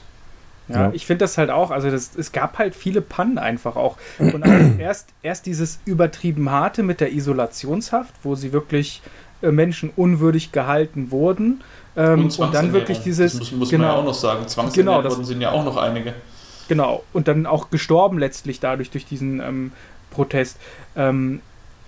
Speaker 2: Ja, ja. ich finde das halt auch, also das, es gab halt viele Pannen einfach auch. Und also erst, erst dieses übertrieben harte mit der Isolationshaft, wo sie wirklich äh, Menschen unwürdig gehalten wurden. Ähm, und, und, dann wirklich dieses.
Speaker 3: Das muss, muss genau, man ja auch noch sagen.
Speaker 2: Zwangsernährt
Speaker 3: genau, sind ja auch noch einige.
Speaker 2: Genau, und dann auch gestorben letztlich dadurch, durch diesen ähm, Protest. Ähm,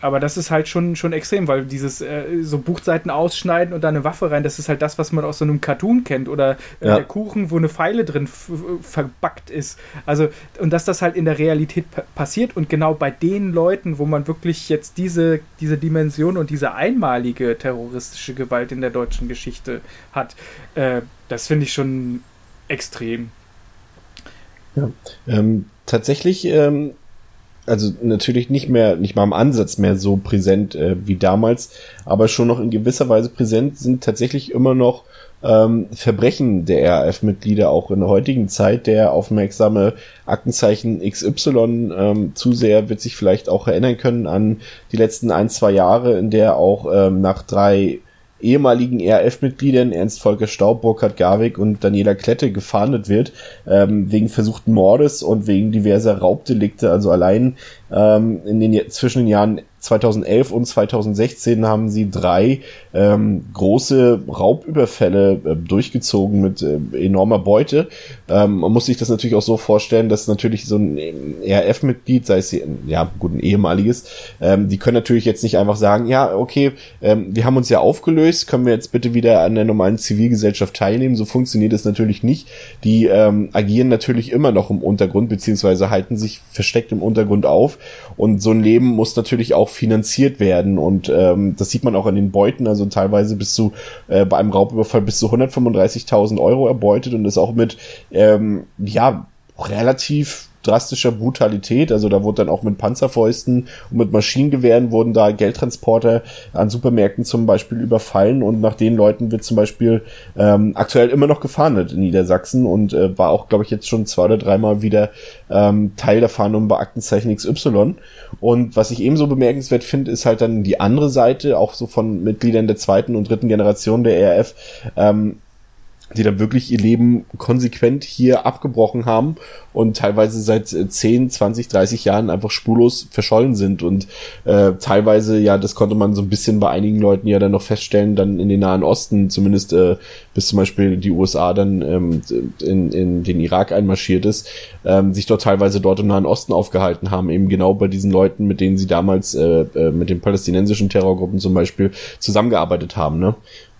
Speaker 2: aber das ist halt schon, schon extrem, weil dieses äh, so Buchseiten ausschneiden und da eine Waffe rein, das ist halt das, was man aus so einem Cartoon kennt. Oder äh, ja. der Kuchen, wo eine Pfeile drin verbackt ist. Also, und dass das halt in der Realität passiert und genau bei den Leuten, wo man wirklich jetzt diese, diese Dimension und diese einmalige terroristische Gewalt in der deutschen Geschichte hat, äh, das finde ich schon extrem.
Speaker 1: Ja, ähm, tatsächlich ähm, also natürlich nicht mehr, nicht mal im Ansatz mehr so präsent äh, wie damals, aber schon noch in gewisser Weise präsent sind tatsächlich immer noch ähm, Verbrechen der RAF-Mitglieder auch in der heutigen Zeit. Der aufmerksame Aktenzeichen XY ähm, zu sehr wird sich vielleicht auch erinnern können an die letzten ein, zwei Jahre, in der auch ähm, nach drei ehemaligen ERF-Mitgliedern Ernst Volker Staub, Burkhard Garwig und Daniela Klette gefahndet wird, ähm, wegen versuchten Mordes und wegen diverser Raubdelikte. Also allein ähm, in den zwischen den Jahren 2011 und 2016 haben sie drei ähm, große Raubüberfälle äh, durchgezogen mit äh, enormer Beute. Ähm, man muss sich das natürlich auch so vorstellen, dass natürlich so ein ERF-Mitglied, sei es ja gut ein ehemaliges, ähm, die können natürlich jetzt nicht einfach sagen, ja okay, ähm, wir haben uns ja aufgelöst, können wir jetzt bitte wieder an der normalen Zivilgesellschaft teilnehmen. So funktioniert es natürlich nicht. Die ähm, agieren natürlich immer noch im Untergrund beziehungsweise halten sich versteckt im Untergrund auf und so ein Leben muss natürlich auch finanziert werden. Und ähm, das sieht man auch an den Beuten, also teilweise bis zu äh, bei einem Raubüberfall bis zu 135.000 Euro erbeutet und ist auch mit ähm, ja relativ drastischer Brutalität. Also da wurde dann auch mit Panzerfäusten und mit Maschinengewehren wurden da Geldtransporter an Supermärkten zum Beispiel überfallen und nach den Leuten wird zum Beispiel ähm, aktuell immer noch gefahndet in Niedersachsen und äh, war auch, glaube ich, jetzt schon zwei oder dreimal wieder ähm, Teil der Fahndung bei Aktenzeichen XY. Und was ich ebenso bemerkenswert finde, ist halt dann die andere Seite, auch so von Mitgliedern der zweiten und dritten Generation der ERF, ähm, die dann wirklich ihr Leben konsequent hier abgebrochen haben und teilweise seit 10, 20, 30 Jahren einfach spurlos verschollen sind und äh, teilweise, ja, das konnte man so ein bisschen bei einigen Leuten ja dann noch feststellen, dann in den Nahen Osten, zumindest äh, bis zum Beispiel die USA dann ähm, in, in den Irak einmarschiert ist, ähm, sich dort teilweise dort im Nahen Osten aufgehalten haben, eben genau bei diesen Leuten, mit denen sie damals äh, äh, mit den palästinensischen Terrorgruppen zum Beispiel zusammengearbeitet haben, ne?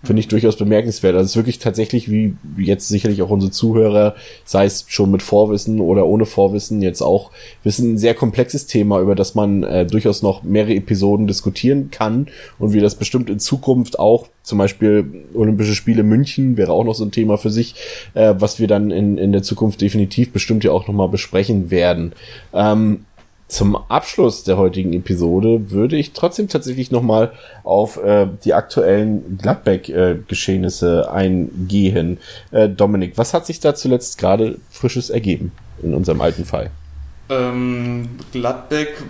Speaker 1: Finde ich durchaus bemerkenswert. Also es ist wirklich tatsächlich, wie jetzt sicherlich auch unsere Zuhörer, sei es schon mit Vorwissen oder ohne Vorwissen, jetzt auch wissen, ein sehr komplexes Thema, über das man äh, durchaus noch mehrere Episoden diskutieren kann und wie das bestimmt in Zukunft auch, zum Beispiel Olympische Spiele München wäre auch noch so ein Thema für sich, äh, was wir dann in, in der Zukunft definitiv bestimmt ja auch nochmal besprechen werden. Ähm, zum Abschluss der heutigen Episode würde ich trotzdem tatsächlich nochmal auf äh, die aktuellen Gladbeck-Geschehnisse äh, eingehen. Äh, Dominik, was hat sich da zuletzt gerade Frisches ergeben in unserem alten Fall?
Speaker 3: Ähm, Gladbeck,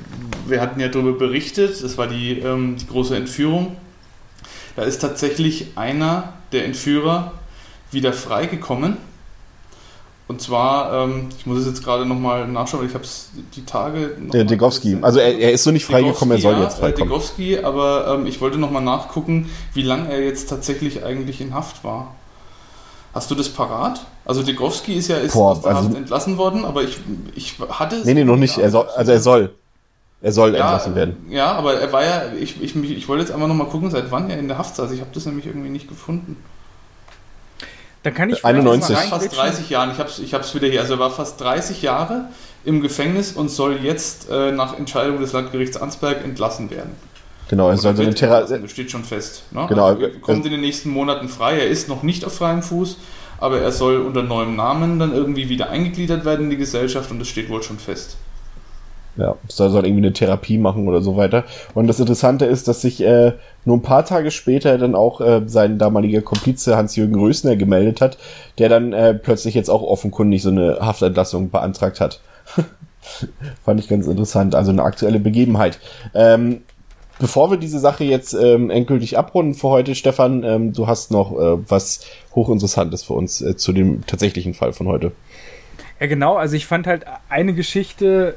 Speaker 3: wir hatten ja darüber berichtet, das war die, ähm, die große Entführung. Da ist tatsächlich einer der Entführer wieder freigekommen und zwar, ähm, ich muss es jetzt gerade nochmal nachschauen, weil ich habe es die Tage.
Speaker 1: Der Degowski. Also er, er, ist so nicht freigekommen, er soll jetzt freikommen.
Speaker 3: Degowski, aber ähm, ich wollte nochmal nachgucken, wie lange er jetzt tatsächlich eigentlich in Haft war. Hast du das parat? Also Degowski ist ja ist Boah, aus der also, Haft entlassen worden, aber ich, ich hatte
Speaker 1: es. Nee, nee, noch nicht. Er soll, also er soll. Er soll ja, entlassen werden.
Speaker 3: Ja, aber er war ja, ich, ich, ich wollte jetzt einfach nochmal gucken, seit wann er in der Haft saß. Ich habe das nämlich irgendwie nicht gefunden.
Speaker 2: Dann kann ich
Speaker 1: 91.
Speaker 3: fast 30 Jahren. Ich habe es ich hab's wieder hier. Also er war fast 30 Jahre im Gefängnis und soll jetzt äh, nach Entscheidung des Landgerichts Ansberg entlassen werden.
Speaker 1: Genau, er soll so eine
Speaker 3: Therapie. Das steht schon fest. Ne?
Speaker 1: Genau.
Speaker 3: Also er kommt in den nächsten Monaten frei. Er ist noch nicht auf freiem Fuß, aber er soll unter neuem Namen dann irgendwie wieder eingegliedert werden in die Gesellschaft und das steht wohl schon fest.
Speaker 1: Ja, soll, soll irgendwie eine Therapie machen oder so weiter. Und das Interessante ist, dass sich äh, nur ein paar Tage später dann auch äh, sein damaliger Komplize Hans-Jürgen Rösner gemeldet hat, der dann äh, plötzlich jetzt auch offenkundig so eine Haftentlassung beantragt hat. Fand ich ganz interessant, also eine aktuelle Begebenheit. Ähm, bevor wir diese Sache jetzt ähm, endgültig abrunden für heute, Stefan, ähm, du hast noch äh, was hochinteressantes für uns äh, zu dem tatsächlichen Fall von heute.
Speaker 2: Ja, genau. Also ich fand halt eine Geschichte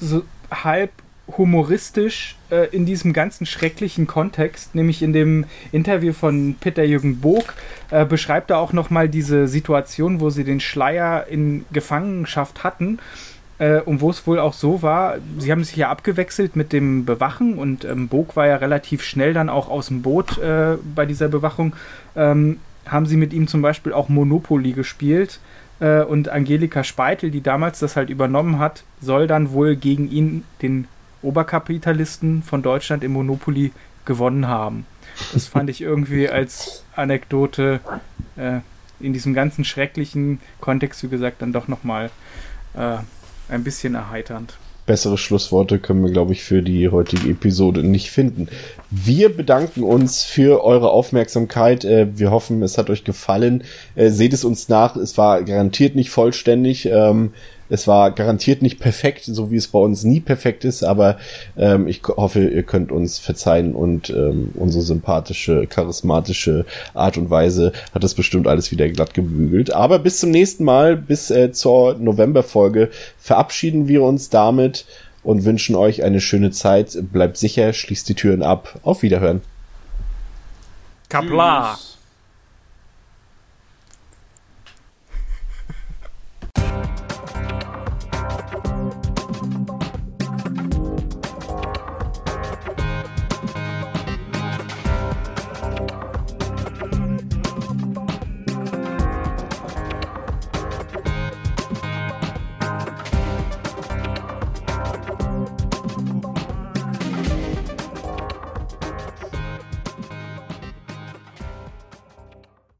Speaker 2: so halb humoristisch äh, in diesem ganzen schrecklichen Kontext, nämlich in dem Interview von Peter Jürgen Bog, äh, beschreibt er auch nochmal diese Situation, wo sie den Schleier in Gefangenschaft hatten äh, und wo es wohl auch so war, sie haben sich ja abgewechselt mit dem Bewachen und ähm, Bog war ja relativ schnell dann auch aus dem Boot äh, bei dieser Bewachung, ähm, haben sie mit ihm zum Beispiel auch Monopoly gespielt äh, und Angelika Speitel, die damals das halt übernommen hat, soll dann wohl gegen ihn den Oberkapitalisten von Deutschland im Monopoly gewonnen haben. Das fand ich irgendwie als Anekdote äh, in diesem ganzen schrecklichen Kontext, wie gesagt, dann doch nochmal äh, ein bisschen erheiternd
Speaker 1: bessere Schlussworte können wir, glaube ich, für die heutige Episode nicht finden. Wir bedanken uns für eure Aufmerksamkeit. Äh, wir hoffen, es hat euch gefallen. Äh, seht es uns nach. Es war garantiert nicht vollständig. Es war garantiert nicht perfekt, so wie es bei uns nie perfekt ist, aber ähm, ich hoffe, ihr könnt uns verzeihen und ähm, unsere sympathische, charismatische Art und Weise hat das bestimmt alles wieder glatt gebügelt. Aber bis zum nächsten Mal, bis äh, zur Novemberfolge, verabschieden wir uns damit und wünschen euch eine schöne Zeit. Bleibt sicher, schließt die Türen ab. Auf Wiederhören.
Speaker 2: Kapla!